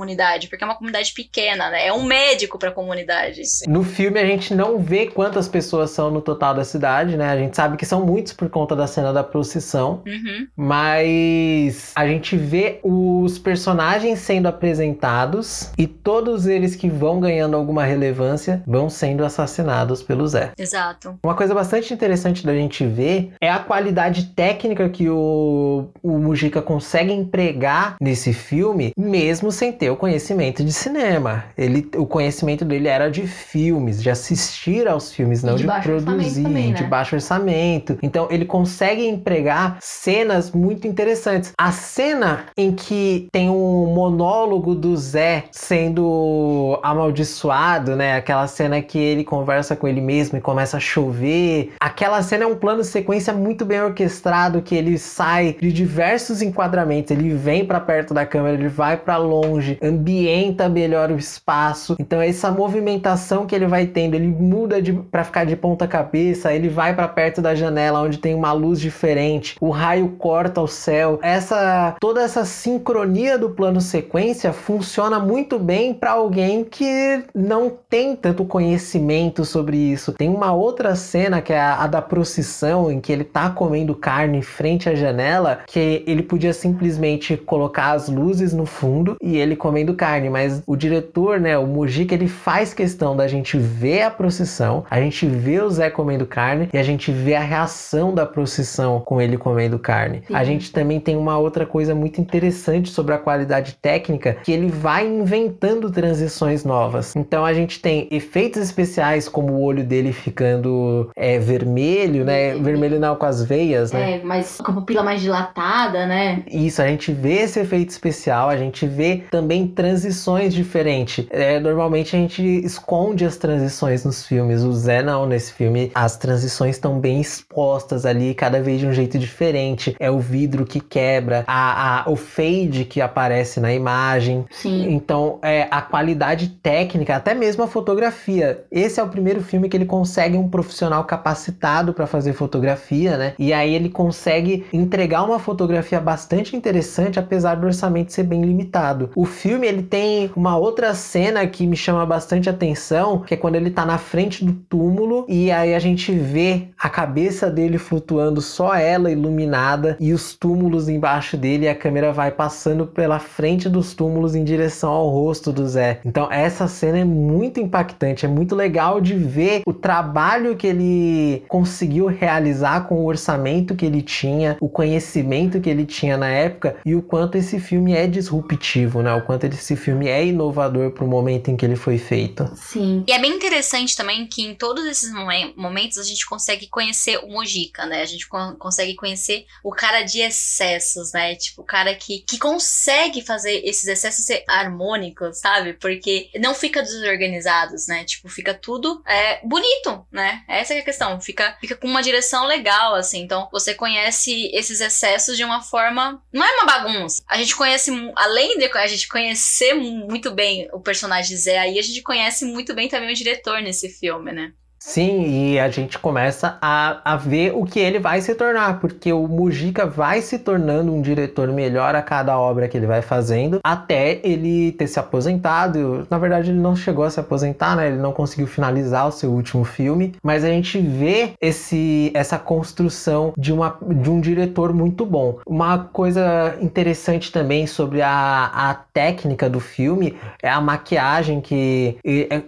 porque é uma comunidade pequena, né? É um médico pra comunidade. No filme a gente não vê quantas pessoas são no total da cidade, né? A gente sabe que são muitos por conta da cena da procissão, Uhum. mas a gente vê os personagens sendo apresentados e todos eles que vão ganhando alguma relevância vão sendo assassinados pelo Zé. Exato. Uma coisa bastante interessante da gente ver é a qualidade técnica que o, o Mujica consegue empregar nesse filme, mesmo sem ter o conhecimento de cinema. Ele, o conhecimento dele era de filmes, de assistir aos filmes, não de de, produzir, também, de né? baixo orçamento. Então ele consegue empregar cenas muito interessantes. A cena em que tem um monólogo do Zé sendo amaldiçoado, né? Aquela cena que ele conversa com ele mesmo e começa a chover. Aquela cena é um plano sequência muito bem orquestrado que ele sai de diversos enquadramentos. Ele vem para perto da câmera, ele vai para longe, ambienta melhor o espaço. Então essa movimentação que ele vai tendo, ele muda para ficar de ponta cabeça, ele vai para perto da janela onde tem uma luz diferente. O raio corta o céu. Essa toda essa sincronia do plano sequência funciona muito bem para alguém que não tem tanto conhecimento sobre isso. Tem uma outra cena que é a, a da procissão em que ele tá comendo carne em frente à janela, que ele podia simplesmente colocar as luzes no fundo e ele comendo carne, mas o diretor, né, o Mujica, ele faz questão da gente ver a procissão, a gente vê o Zé comendo carne e a gente vê a reação da procissão com ele comendo carne. Sim. A gente também tem uma outra coisa muito interessante sobre a qualidade técnica, que ele vai inventando transições novas. Então a gente tem efeitos especiais como o olho dele ficando é, vermelho, né? Sim. Vermelho não com as veias, né? É, mas com a pupila mais dilatada, né? Isso, a gente vê esse efeito especial, a gente vê também transições diferentes. É, normalmente a gente esconde as transições nos filmes. O Zé não, nesse filme as transições estão bem expostas ali, cada vez de um jeito diferente. É o vidro que quebra, a, a- o fade que aparece na imagem. Sim. Então, é, a qualidade técnica, até mesmo a fotografia. Esse é o primeiro filme que ele consegue um profissional capacitado para fazer fotografia, né? E aí ele consegue entregar uma fotografia bastante interessante, apesar do orçamento ser bem limitado. O filme ele tem uma outra cena que me chama bastante atenção, que é quando ele tá na frente do túmulo e aí a gente vê a cabeça dele flutuando, só ela iluminada e os túmulos embaixo dele e a câmera vai passando pela frente dos túmulos em direção ao rosto do Zé. Então essa cena é muito impactante, é muito legal de ver o trabalho que ele conseguiu realizar com o orçamento que ele tinha, o conhecimento que ele tinha na época e o quanto esse filme é disruptivo, né? O quanto esse filme é inovador pro momento em que ele foi feito. Sim. E é bem interessante também que em todos esses momen- momentos a gente consegue conhecer o Mojica, né? A gente con- consegue conhecer o cara de excessos, né? Tipo, o cara que, que consegue fazer esses excessos ser harmônicos, sabe? Porque não fica desorganizados, né? Tipo, fica tudo é, bonito, né? Essa é a questão. Fica, fica com uma direção legal, assim. Então, você conhece esses excessos de uma forma. Não é uma bagunça. A gente conhece, além de a gente conhecer muito bem o personagem Zé aí, a gente conhece muito bem também o diretor nesse filme, né? Sim, e a gente começa a, a ver o que ele vai se tornar, porque o Mujica vai se tornando um diretor melhor a cada obra que ele vai fazendo, até ele ter se aposentado. Na verdade, ele não chegou a se aposentar, né? Ele não conseguiu finalizar o seu último filme, mas a gente vê esse, essa construção de, uma, de um diretor muito bom. Uma coisa interessante também sobre a, a técnica do filme é a maquiagem que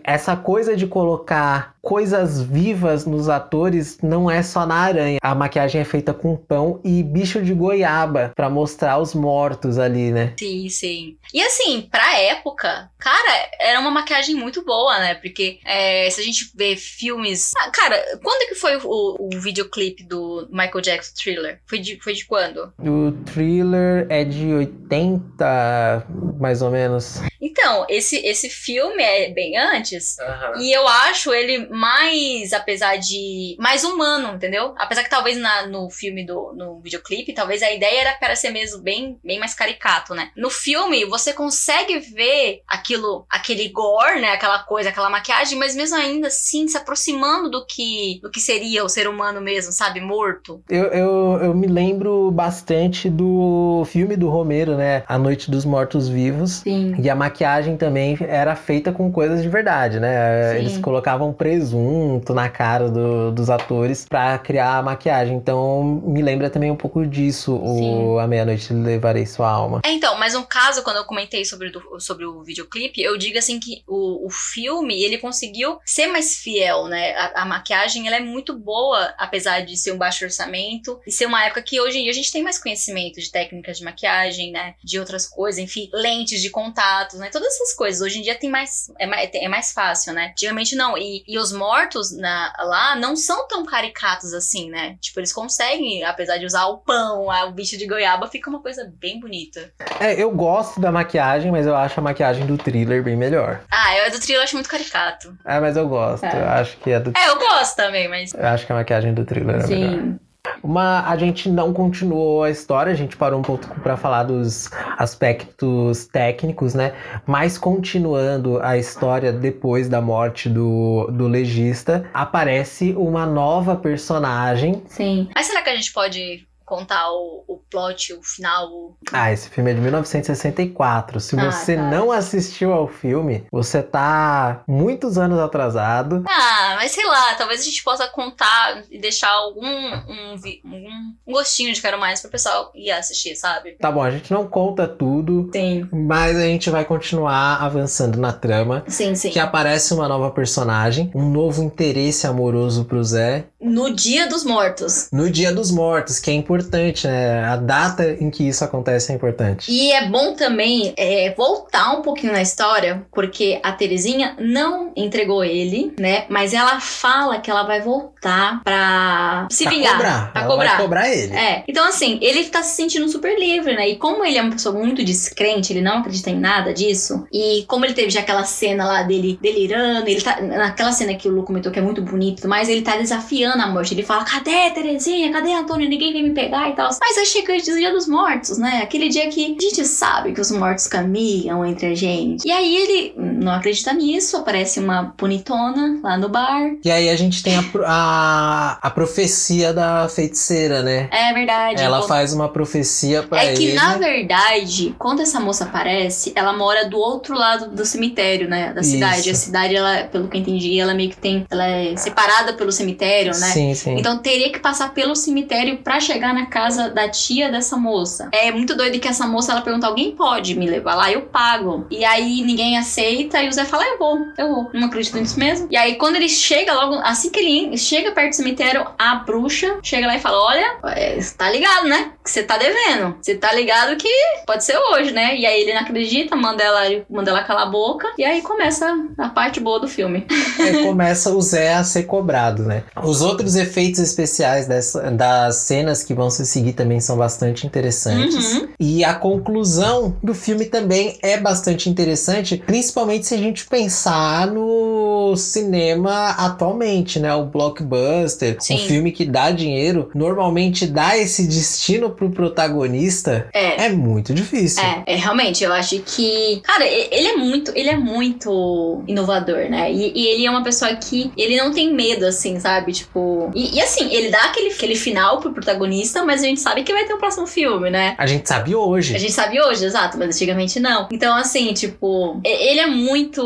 essa coisa de colocar coisas vivas nos atores não é só na aranha. A maquiagem é feita com pão e bicho de goiaba pra mostrar os mortos ali, né? Sim, sim. E assim, pra época, cara, era uma maquiagem muito boa, né? Porque é, se a gente vê filmes. Ah, cara, quando que foi o, o videoclipe do Michael Jackson Thriller? Foi de, foi de quando? O thriller é de 80, mais ou menos. Então, esse, esse filme é bem antes. E eu acho ele mais, apesar de. mais humano, entendeu? Apesar que talvez na- no filme do no videoclipe, talvez a ideia era para ser mesmo bem, bem mais caricato, né? No filme, você consegue ver aquilo, aquele gore, né? Aquela coisa, aquela maquiagem, mas mesmo ainda assim se aproximando do que, do que seria o ser humano mesmo, sabe? Morto. Eu, eu, eu me lembro bastante do filme do Romero, né? A Noite dos Mortos Vivos. Sim. E a maquiagem também era feita com coisas de verdade, né? Sim. Eles colocavam presunto na cara do- dos atores pra criar a maquiagem. Então me lembra também um pouco disso, o A Meia-Noite Levarei Sua Alma. É, então, mas um caso, quando eu comentei sobre, o do- sobre o videoclipe, eu digo assim que o, o filme, ele conseguiu ser mais fiel, né? A, a maquiagem, ela é muito boa, apesar de ser um baixo orçamento, e ser uma época que hoje em dia a gente tem mais conhecimento de técnicas de maquiagem, né? De outras coisas, enfim, lentes de contatos, né? Todas essas coisas. Hoje em dia tem mais, é mais, é mais fácil, né? Antigamente não. E, e os mortos na, lá não são tão caricatos assim, né? Tipo, eles conseguem, apesar de usar o pão, a- o bicho de goiaba, fica uma coisa bem bonita. É, eu gosto da maquiagem, mas eu acho a maquiagem do thriller bem melhor. Ah, eu do trio eu acho muito caricato. É, mas eu gosto. É. Eu acho que é do. É, eu gosto também, mas. Eu acho que a maquiagem do thriller é melhor. Sim. Uma, a gente não continuou a história, a gente parou um pouco para falar dos aspectos técnicos, né? Mas continuando a história depois da morte do, do legista, aparece uma nova personagem. Sim. Mas será que a gente pode contar o, o plot, o final? o- Ah, esse filme é de 1964. Se Ah, você tá. não assistiu ao filme, você tá muitos anos atrasado. Ah, mas sei lá, talvez a gente possa contar e deixar algum um, um- um gostinho de quero mais pro pessoal ir assistir, sabe? Tá bom, a gente não conta tudo, Sim. mas a gente vai continuar avançando na trama. Sim, sim. que aparece uma nova personagem, um novo interesse amoroso pro Zé. No Dia dos Mortos. No Dia dos Mortos, que é importante, né? A data em que isso acontece é importante. E é bom também é, voltar um pouquinho na história, porque a Terezinha não entregou ele, né? Mas ela fala que ela vai voltar pra se pra vingar. cobrar. Pra Ela cobrar. vai cobrar ele. É, então assim, ele tá se sentindo super livre, né? E como ele é uma pessoa muito descrente, ele não acredita em nada disso, e como ele teve já aquela cena lá dele delirando, ele tá. Naquela cena que o Lu comentou que é muito bonito, mas ele tá desafiando a morte. Ele fala: cadê Terezinha? Cadê Antônio? Ninguém vem me pegar. Pegar e tal. Mas aí chega o dia dos mortos, né? Aquele dia que a gente sabe que os mortos caminham entre a gente. E aí ele não acredita nisso, aparece uma bonitona lá no bar. E aí a gente tem a, a, a profecia da feiticeira, né? É verdade. Ela faz uma profecia pra É que, ele. na verdade, quando essa moça aparece, ela mora do outro lado do cemitério, né? Da cidade. Isso. A cidade, ela, pelo que eu entendi, ela meio que tem. Ela é separada pelo cemitério, né? Sim, sim. Então teria que passar pelo cemitério pra chegar na casa da tia dessa moça. É muito doido que essa moça ela pergunta: alguém pode me levar lá? Eu pago. E aí ninguém aceita e o Zé fala: eu vou, eu vou. Não acredito nisso mesmo. E aí quando ele chega logo, assim que ele chega perto do cemitério, a bruxa chega lá e fala: olha, é, tá ligado, né? Que você tá devendo. Você tá ligado que pode ser hoje, né? E aí ele não acredita, manda ela, manda ela calar a boca. E aí começa a parte boa do filme. Aí começa o Zé a ser cobrado, né? Os outros efeitos especiais dessa, das cenas que vão se seguir também são bastante interessantes. Uhum. E a conclusão do filme também é bastante interessante, principalmente se a gente pensar no cinema atualmente, né? O blockbuster, Sim. um filme que dá dinheiro, normalmente dá esse destino pro protagonista. É. É muito difícil. É, é, realmente, eu acho que. Cara, ele é muito, ele é muito inovador, né? E, e ele é uma pessoa que ele não tem medo, assim, sabe? Tipo. E, e, assim, ele dá aquele, aquele final pro protagonista, mas a gente sabe que vai ter um próximo filme, né? A gente sabe hoje. A gente sabe hoje, exato, mas antigamente não. Então, assim, tipo, ele é muito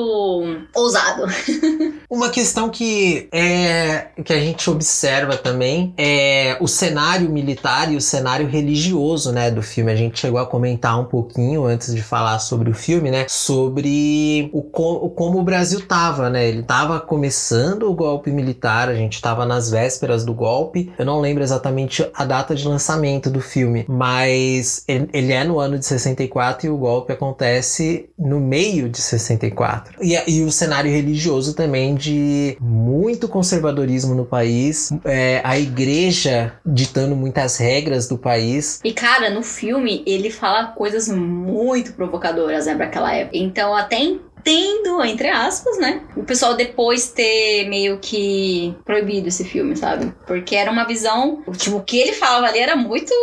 ousado. Uma questão que é que a gente observa também é o cenário militar e o cenário religioso, né, do filme. A gente chegou a comentar um pouquinho antes de falar sobre o filme, né, sobre o, co- o como o Brasil tava, né? Ele tava começando o golpe militar, a gente tava nas vésperas do golpe. Eu não lembro exatamente a data de lançamento do filme, mas ele, ele é no ano de 64 e o golpe acontece no meio de 64. E, e o cenário religioso também de muito conservadorismo no país, é, a igreja ditando muitas regras do país. E, cara, no filme, ele fala coisas muito provocadoras, né, pra aquela época. Então, até entendo, entre aspas, né, o pessoal depois ter meio que proibido esse filme, sabe? Porque era uma visão. Tipo, o que ele falava ali era muito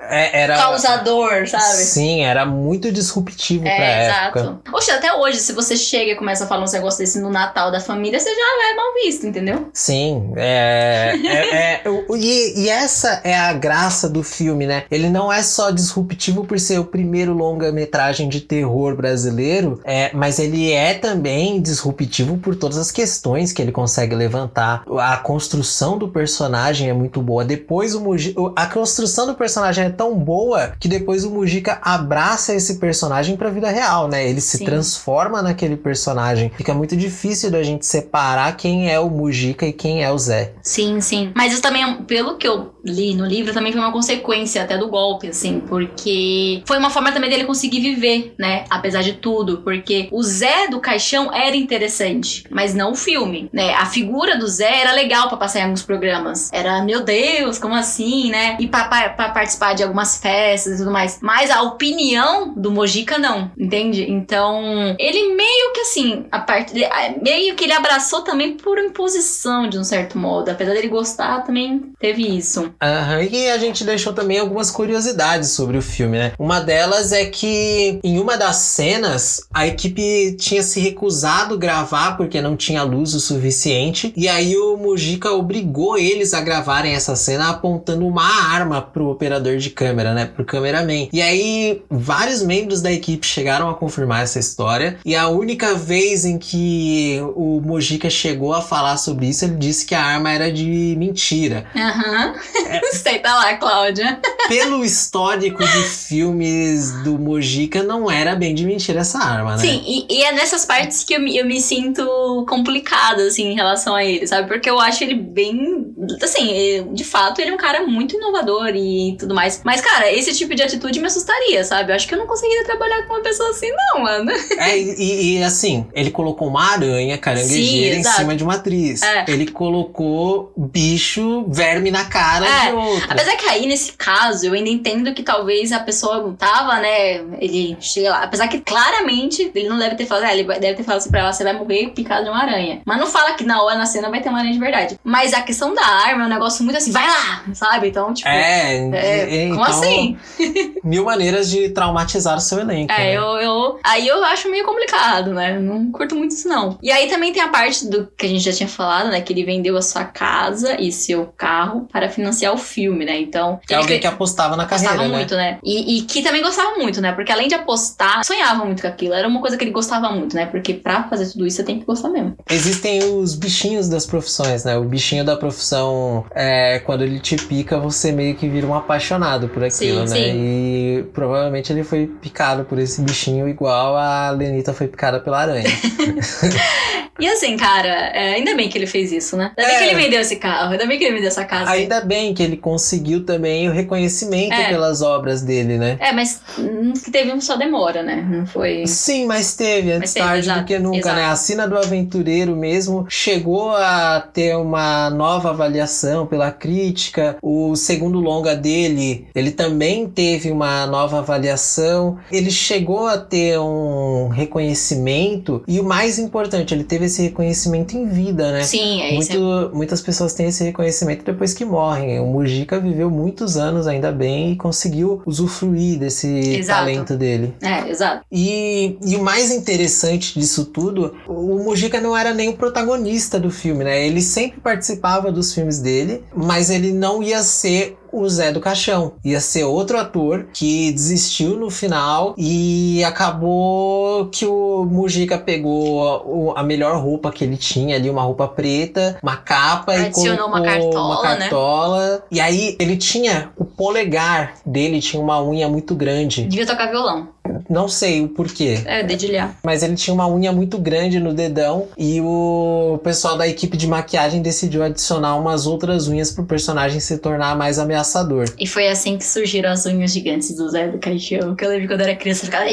É, era causador, sabe? Sim, era muito disruptivo pra É, época. exato. Oxe, até hoje, se você chega e começa a falar uns negócios desse no Natal da família, você já é mal visto, entendeu? Sim, é, é- é- o- e, e essa é a graça do filme, né? Ele não é só disruptivo por ser o primeiro longa-metragem de terror brasileiro, é, mas ele é também disruptivo por todas as questões que ele consegue levantar. A construção do personagem é muito boa. Depois o Mujica, a construção do personagem é tão boa que depois o Mujica abraça esse personagem pra vida real, né? Ele se Sim. transforma naquele personagem. Fica muito difícil da gente separar quem é o Mujica e quem é o Zé. Sim, sim. Mas isso também, pelo que eu li no livro, também foi uma consequência até do golpe, assim, porque foi uma forma também dele conseguir viver, né? Apesar de tudo, porque o Zé do Caixão era interessante, mas não o filme, né? A figura do Zé era legal pra passar em alguns programas. Era, meu Deus, como assim, né? E pra participar de algumas festas e tudo mais. Mas a opinião do Mojica não, entende? Então, ele meio que assim, a parte meio que ele abraçou também por imposição de um certo modo, apesar dele gostar, também teve isso. Aham, e a gente deixou também algumas curiosidades sobre o filme, né? Uma delas é que em uma das cenas a equipe tinha se recusado gravar porque não tinha luz o suficiente, e aí o Mujica obrigou eles a gravarem essa cena apontando uma arma pro operador de câmera, né? Pro cameraman. E aí vários membros da equipe chegaram a confirmar essa história, e a única vez em que o Mujica chegou a falar sobre isso, ele disse que a arma era de mentira. Aham. Senta lá, Cláudia. pelo histórico de filmes do Mojica, não era bem de mentira essa arma, né? Sim, e, e é nessas partes que eu me, eu me sinto complicada, assim, em relação a ele, sabe? Porque eu acho ele bem. Assim, de fato, ele é um cara muito inovador e tudo mais. Mas, cara, esse tipo de atitude me assustaria, sabe? Eu acho que eu não conseguiria trabalhar com uma pessoa assim, não, mano. É, e, e, assim, ele colocou uma aranha caranguejeira Sim, em cima de uma atriz. É. Ele colocou bicho, verme na cara É, de outra. Apesar que aí, nesse caso, eu ainda entendo que talvez a pessoa tava, né? Ele chega lá. Apesar que claramente ele não deve ter falado, ah, ele deve ter falado assim pra ela: você vai morrer picado de uma aranha. Mas não fala que na hora, na cena, vai ter uma aranha de verdade. Mas a questão da arma, é um negócio muito assim, vai lá, sabe? Então, tipo. É, é, então, como assim? Mil maneiras de traumatizar o seu elenco. É, né? eu, eu. Aí eu acho meio complicado, né? Não curto muito isso, não. E aí também tem a parte do que a gente já tinha falado, né? Que ele vendeu a sua casa e seu carro para financiar o filme, né? Então. É alguém que apostava na Gostava carreira, né? muito, né? E, e que também gostava muito, né? Porque além de apostar, sonhava muito com aquilo. Era uma coisa que ele gostava muito, né? Porque pra fazer tudo isso você tem que gostar mesmo. Existem os bichinhos das profissões, né? O bichinho da profissão, é, quando ele te pica, você meio que vira um apaixonado por aquilo, Sim, né? sim. E provavelmente ele foi picado por esse bichinho igual a Lenita foi picada pela aranha. E assim, cara, é, ainda bem que ele fez isso, né? Ainda bem É. que ele vendeu esse carro, ainda bem que ele vendeu essa casa. Ainda bem que ele conseguiu também o reconhecimento É. pelas obras dele, né? É, mas hum, que teve um só demora, né? Não foi. Sim, mas teve, antes Mas teve, tarde do exato, que nunca, né? exato. A Sina do Aventureiro mesmo chegou a ter uma nova avaliação pela crítica. O segundo longa dele, ele também teve uma nova avaliação. Ele chegou a ter um reconhecimento e o mais importante, ele teve esse reconhecimento em vida, né? Sim, é isso. Muito, muitas pessoas têm esse reconhecimento depois que morrem. O Mujica viveu muitos anos ainda bem e conseguiu usufruir desse Exato. talento dele. É, exato. E, e o mais interessante disso tudo, o Mujica não era nem o protagonista do filme, né? Ele sempre participava dos filmes dele, mas ele não ia ser o Zé do Caixão. Ia ser outro ator que desistiu no final e acabou que o Mujica pegou o- a melhor roupa que ele tinha ali, uma roupa preta, uma capa e Adicionou colocou uma cartola, uma né? cartola. E aí ele tinha o polegar dele tinha uma unha muito grande. Devia tocar violão. Não sei o porquê. É, dedilhar. Mas ele tinha uma unha muito grande no dedão e o pessoal da equipe de maquiagem decidiu adicionar umas outras unhas pro personagem se tornar mais ameaçador. E foi assim que surgiram as unhas gigantes do Zé do Caixão. Que eu lembro quando eu era criança, eu ficava.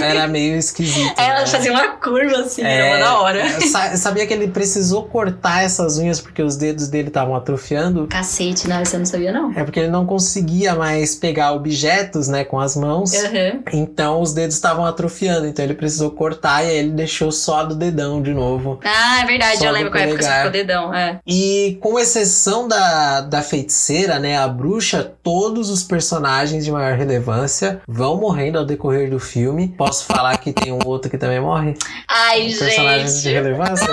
Era meio esquisito. Ela né? fazia uma curva assim, era É, uma da hora. sa- Sabia que ele precisou cortar essas unhas porque os dedos dele estavam atrofiando? Cacete, não, você não sabia, não. É porque ele não conseguia mais pegar objetos, né, com as mãos. Aham. Então os dedos estavam atrofiando, então ele precisou cortar e aí ele deixou só do dedão de novo. Ah, é verdade, Só eu lembro qual época você polegar. ficou dedão. É. E com exceção da, da feiticeira, né, a bruxa, todos os personagens de maior relevância vão morrendo ao decorrer do filme. Posso falar que tem um outro que também morre? Ai, Personagens de gente. relevância?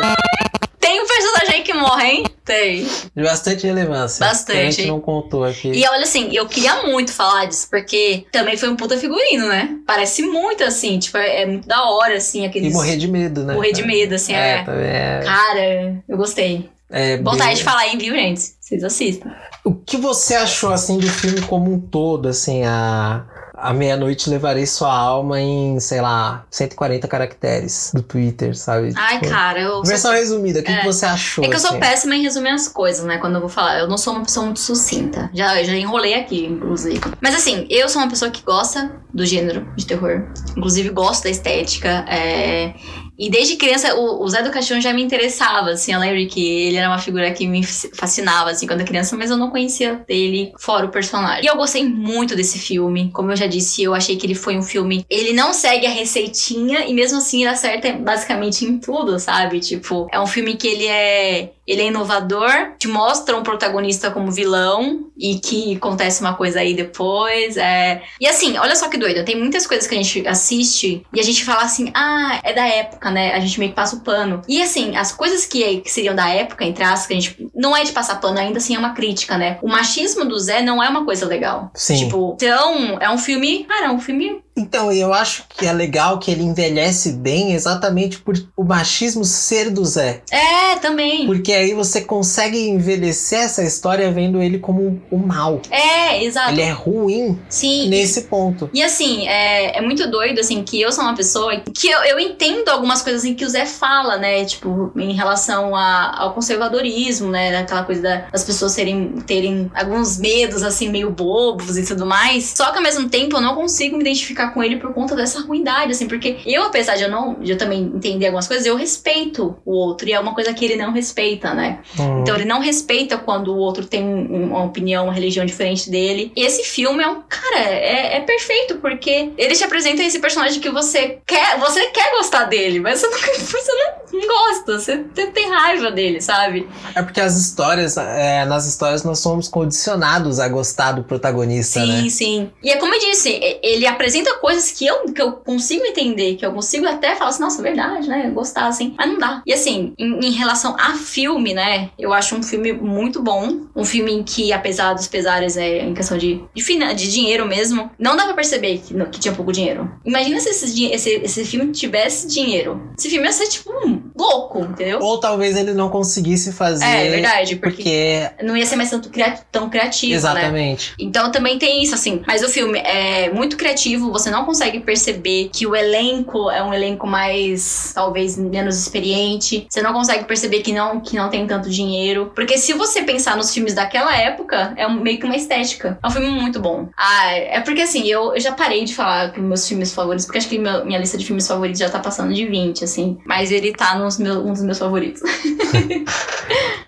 Morre, hein? Tem. De bastante relevância. Bastante. Que a gente não contou aqui. E olha assim, eu queria muito falar disso, porque também foi um puta figurino, né? Parece muito assim, tipo, é, é muito da hora, assim, aqueles. E morrer de medo, né? morrer de medo, assim, É, é. também é. Cara, eu gostei. é Vontade bem- de falar, hein, viu, gente? Vocês assistam. O que você achou, assim, do filme como um todo, assim, a... A meia-noite levarei sua alma em, sei lá, 140 caracteres do Twitter, sabe? Ai, Tipo, cara, eu. Versão resumida, o que, É. que você achou? É que eu sou assim? péssima em resumir as coisas, né? Quando eu vou falar. Eu não sou uma pessoa muito sucinta. Já, já enrolei aqui, inclusive. Mas assim, eu sou uma pessoa que gosta do gênero de terror. Inclusive, gosto da estética. é, E desde criança, o, o Zé do Caixão já me interessava, assim. Eu lembro que ele era uma figura que me fascinava, assim, quando criança. Mas eu não conhecia dele fora o personagem. E eu gostei muito desse filme. Como eu já disse, eu achei que ele foi um filme... Ele não segue a receitinha. E mesmo assim, ele acerta basicamente em tudo, sabe? Tipo, é um filme que ele é... Ele é inovador, te mostra um protagonista como vilão e que acontece uma coisa aí depois. É... E assim, olha só que doido, tem muitas coisas que a gente assiste e a gente fala assim, ah, é da época, né? A gente meio que passa o pano. E assim, as coisas que, que seriam da época, entre aspas, que a gente não é de passar pano, ainda assim é uma crítica, né? O machismo do Zé não é uma coisa legal. Sim. Tipo, então, é um filme. Cara, é um filme. Então, eu acho que é legal que ele envelhece bem exatamente por o machismo ser do Zé. É, também. Porque aí você consegue envelhecer essa história vendo ele como o mal. É, exato. Ele é ruim Sim. nesse ponto. E assim, é, é muito doido, assim, que eu sou uma pessoa que eu, eu entendo algumas coisas assim que o Zé fala, né? Tipo, em relação a- ao conservadorismo, né? Aquela coisa da- das pessoas serem, terem alguns medos, assim, meio bobos e tudo mais. Só que ao mesmo tempo eu não consigo me identificar ficar com ele por conta dessa ruindade, assim, porque eu, apesar de eu não, de eu também entender algumas coisas, eu respeito o outro, e é uma coisa que ele não respeita, né? Hum. Então ele não respeita quando o outro tem um- uma opinião, uma religião diferente dele. E esse filme é um, cara, é, é perfeito, porque ele te apresenta esse personagem que você quer, você quer gostar dele, mas você não, você não, gosta, você tem, raiva dele, sabe? É porque as histórias, é, nas histórias nós somos condicionados a gostar do protagonista, Sim, né? sim. E é como eu disse, ele apresenta coisas que eu, que eu consigo entender, que eu consigo até falar assim, nossa, verdade, né? Gostar, assim. Mas não dá. E assim, em, em relação a filme, né? Eu acho um filme muito bom. Um filme em que, apesar dos pesares, é, em questão de, de, fina- de dinheiro mesmo, não dá pra perceber que, que tinha pouco dinheiro. Imagina se esse, esse, esse filme tivesse dinheiro. Esse filme ia ser, tipo, um louco, entendeu? Ou talvez ele não conseguisse fazer. É, verdade, porque, Porque. não ia ser mais tanto tão criativo, né? Exatamente. Então também tem isso, assim. Mas o filme é muito criativo, você não consegue perceber que o elenco é um elenco mais, talvez, menos experiente. Você não consegue perceber que não, que não tem tanto dinheiro. Porque se você pensar nos filmes daquela época, é meio que uma estética. É um filme muito bom. Ah, é porque assim, eu, eu já parei de falar que meus filmes favoritos, porque acho que meu- minha lista de filmes favoritos já tá passando de 20, assim. Mas ele tá nos meus, um dos meus favoritos.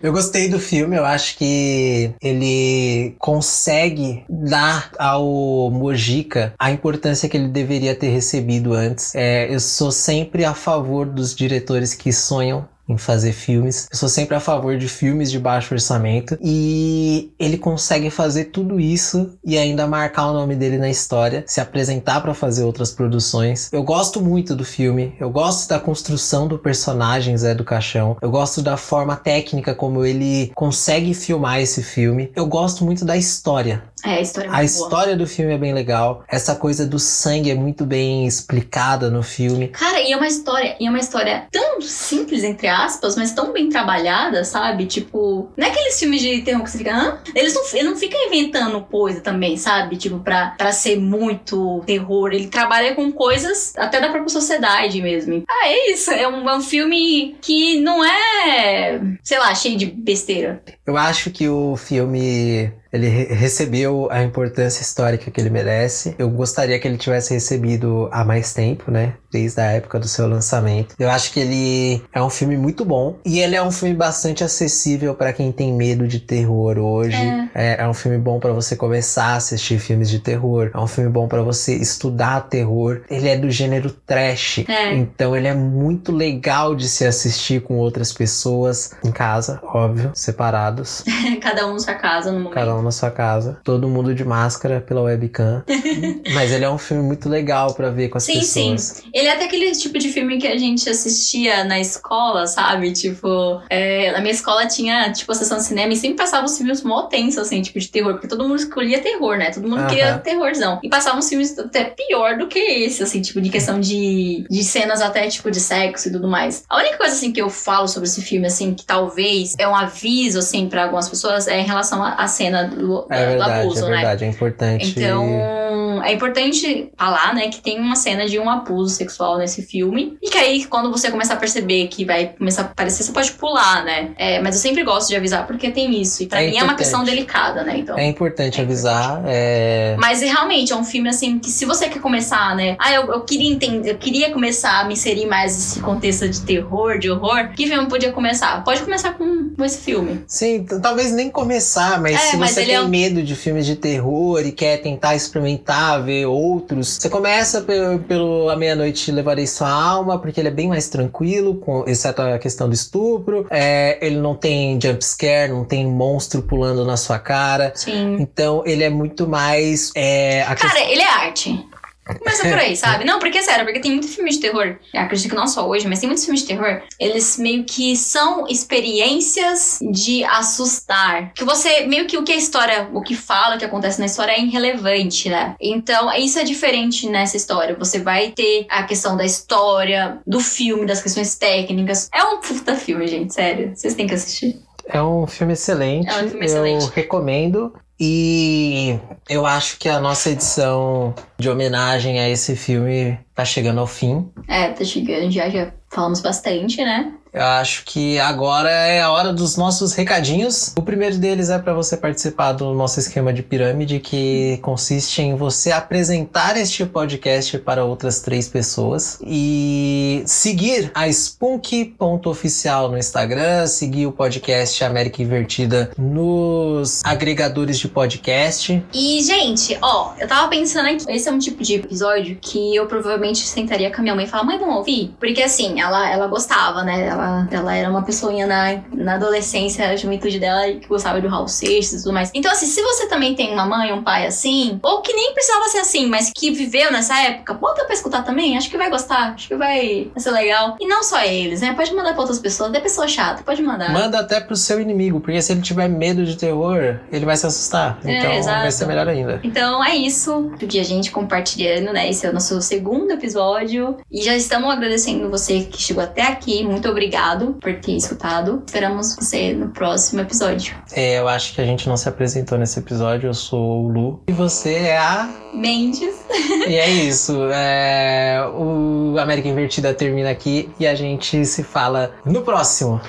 Eu gostei do filme, eu acho que ele consegue dar ao Mojica a importância que ele deveria ter recebido antes. É, eu sou sempre a favor dos diretores que sonham em fazer filmes. Eu sou sempre a favor de filmes de baixo orçamento e ele consegue fazer tudo isso e ainda marcar o nome dele na história, se apresentar para fazer outras produções. Eu gosto muito do filme, eu gosto da construção do personagem Zé do Caixão, eu gosto da forma técnica como ele consegue filmar esse filme. Eu gosto muito da história. É, a história é A história do filme é bem legal. Essa coisa do sangue é muito bem explicada no filme. Cara, e é uma história, e é uma história tão simples, entre aspas, mas tão bem trabalhada, sabe? Tipo, não é aqueles filmes de terror que você fica, hã? Eles não, ele não fica inventando coisa também, sabe? Tipo, pra, pra ser muito terror. Ele trabalha com coisas até da própria sociedade mesmo. Ah, é isso. É um, é um filme que não é, sei lá, cheio de besteira. Eu acho que o filme ele re- recebeu a importância histórica que ele merece. Eu gostaria que ele tivesse recebido há mais tempo, né? Desde a época do seu lançamento. Eu acho que ele é um filme muito bom e ele é um filme bastante acessível para quem tem medo de terror hoje. É, é um filme bom para você começar a assistir filmes de terror. É um filme bom para você estudar terror. Ele é do gênero trash. É. Então ele é muito legal de se assistir com outras pessoas em casa, óbvio, separados, Cada um na sua casa no momento. cada um na sua casa, todo mundo de máscara pela webcam. Mas ele é um filme muito legal pra ver com as Sim, pessoas. Ele é até aquele tipo de filme que a gente assistia na escola, sabe? Tipo, é, na minha escola tinha, tipo, a sessão de cinema e sempre passava os filmes mó tensos, assim, tipo, de terror. Porque todo mundo escolhia terror, né? Todo mundo Aham. queria terrorzão. E passavam uns filmes até pior do que esse, assim, tipo, de questão de, de cenas até, tipo, de sexo e tudo mais. A única coisa, assim, que eu falo sobre esse filme, assim, que talvez é um aviso, assim, pra algumas pessoas, é em relação à cena do, É do verdade, abuso, é né? verdade, é importante. Então, é importante falar, né, que tem uma cena de um abuso sexual nesse filme. E que aí, quando você começar a perceber que vai começar a aparecer, você pode pular, né? É, mas eu sempre gosto de avisar porque tem isso. E pra É mim é uma importante. questão delicada, né? Então. É importante É avisar. é, Mas realmente é um filme assim que se você quer começar, né? Ah, eu, eu queria entender, eu queria começar a me inserir mais nesse contexto de terror, de horror. Que filme podia começar? Pode começar com, com esse filme. Sim, talvez nem começar, mas É, se mas você ele tem é medo de filmes de terror e quer tentar experimentar, ver outros, você começa pelo, pelo A Meia-Noite Levarei Sua Alma, porque ele é bem mais tranquilo, com, exceto a questão do estupro. É, ele não tem jump scare, não tem monstro pulando na sua cara. Sim. Então ele é muito mais. É, Cara, ele é arte. Começa por aí, sabe? Não, porque é sério, porque tem muito filme de terror. Eu acredito que não só hoje, mas tem muitos filmes de terror. Eles meio que são experiências de assustar. Que você, meio que o que a história, o que fala, o que acontece na história é irrelevante, né? Então, isso é diferente nessa história. Você vai ter a questão da história, do filme, das questões técnicas. É um puta filme, gente, sério. Vocês têm que assistir. É um filme excelente. É um filme eu excelente. recomendo. E eu acho que a nossa edição de homenagem a esse filme tá chegando ao fim. É, tá chegando, já, já falamos bastante, né? Eu acho que agora é a hora dos nossos recadinhos. O primeiro deles é para você participar do nosso esquema de pirâmide, que consiste em você apresentar este podcast para outras três pessoas e seguir a spunk.oficial no Instagram, seguir o podcast América Invertida nos agregadores de podcast. E, gente, ó, eu tava pensando aqui, esse é um tipo de episódio que eu provavelmente sentaria com a minha mãe e falar, mãe, vamos ouvir? Porque assim, ela, ela gostava, né? Ela, ela era uma pessoinha na, na adolescência, a juventude dela, que gostava do Raul Seixas e tudo mais. Então, assim, se você também tem uma mãe, um pai assim, ou que nem precisava ser assim, mas que viveu nessa época, bota pra escutar também, acho que vai gostar, acho que vai, vai ser legal. E não só eles, né? Pode mandar pra outras pessoas, até pessoa chata, pode mandar. Manda até pro seu inimigo, porque se ele tiver medo de terror, ele vai se assustar. É, Então exato. vai ser melhor ainda. Então é isso. De a gente compartilhando, né? Esse é o nosso segundo episódio. E já estamos agradecendo você que chegou até aqui. Muito obrigado por ter escutado. Esperamos você no próximo episódio. É, eu acho que a gente não se apresentou nesse episódio. Eu sou o Lu. E você é a. Mendes. e é isso. É... O América Invertida termina aqui e a gente se fala no próximo.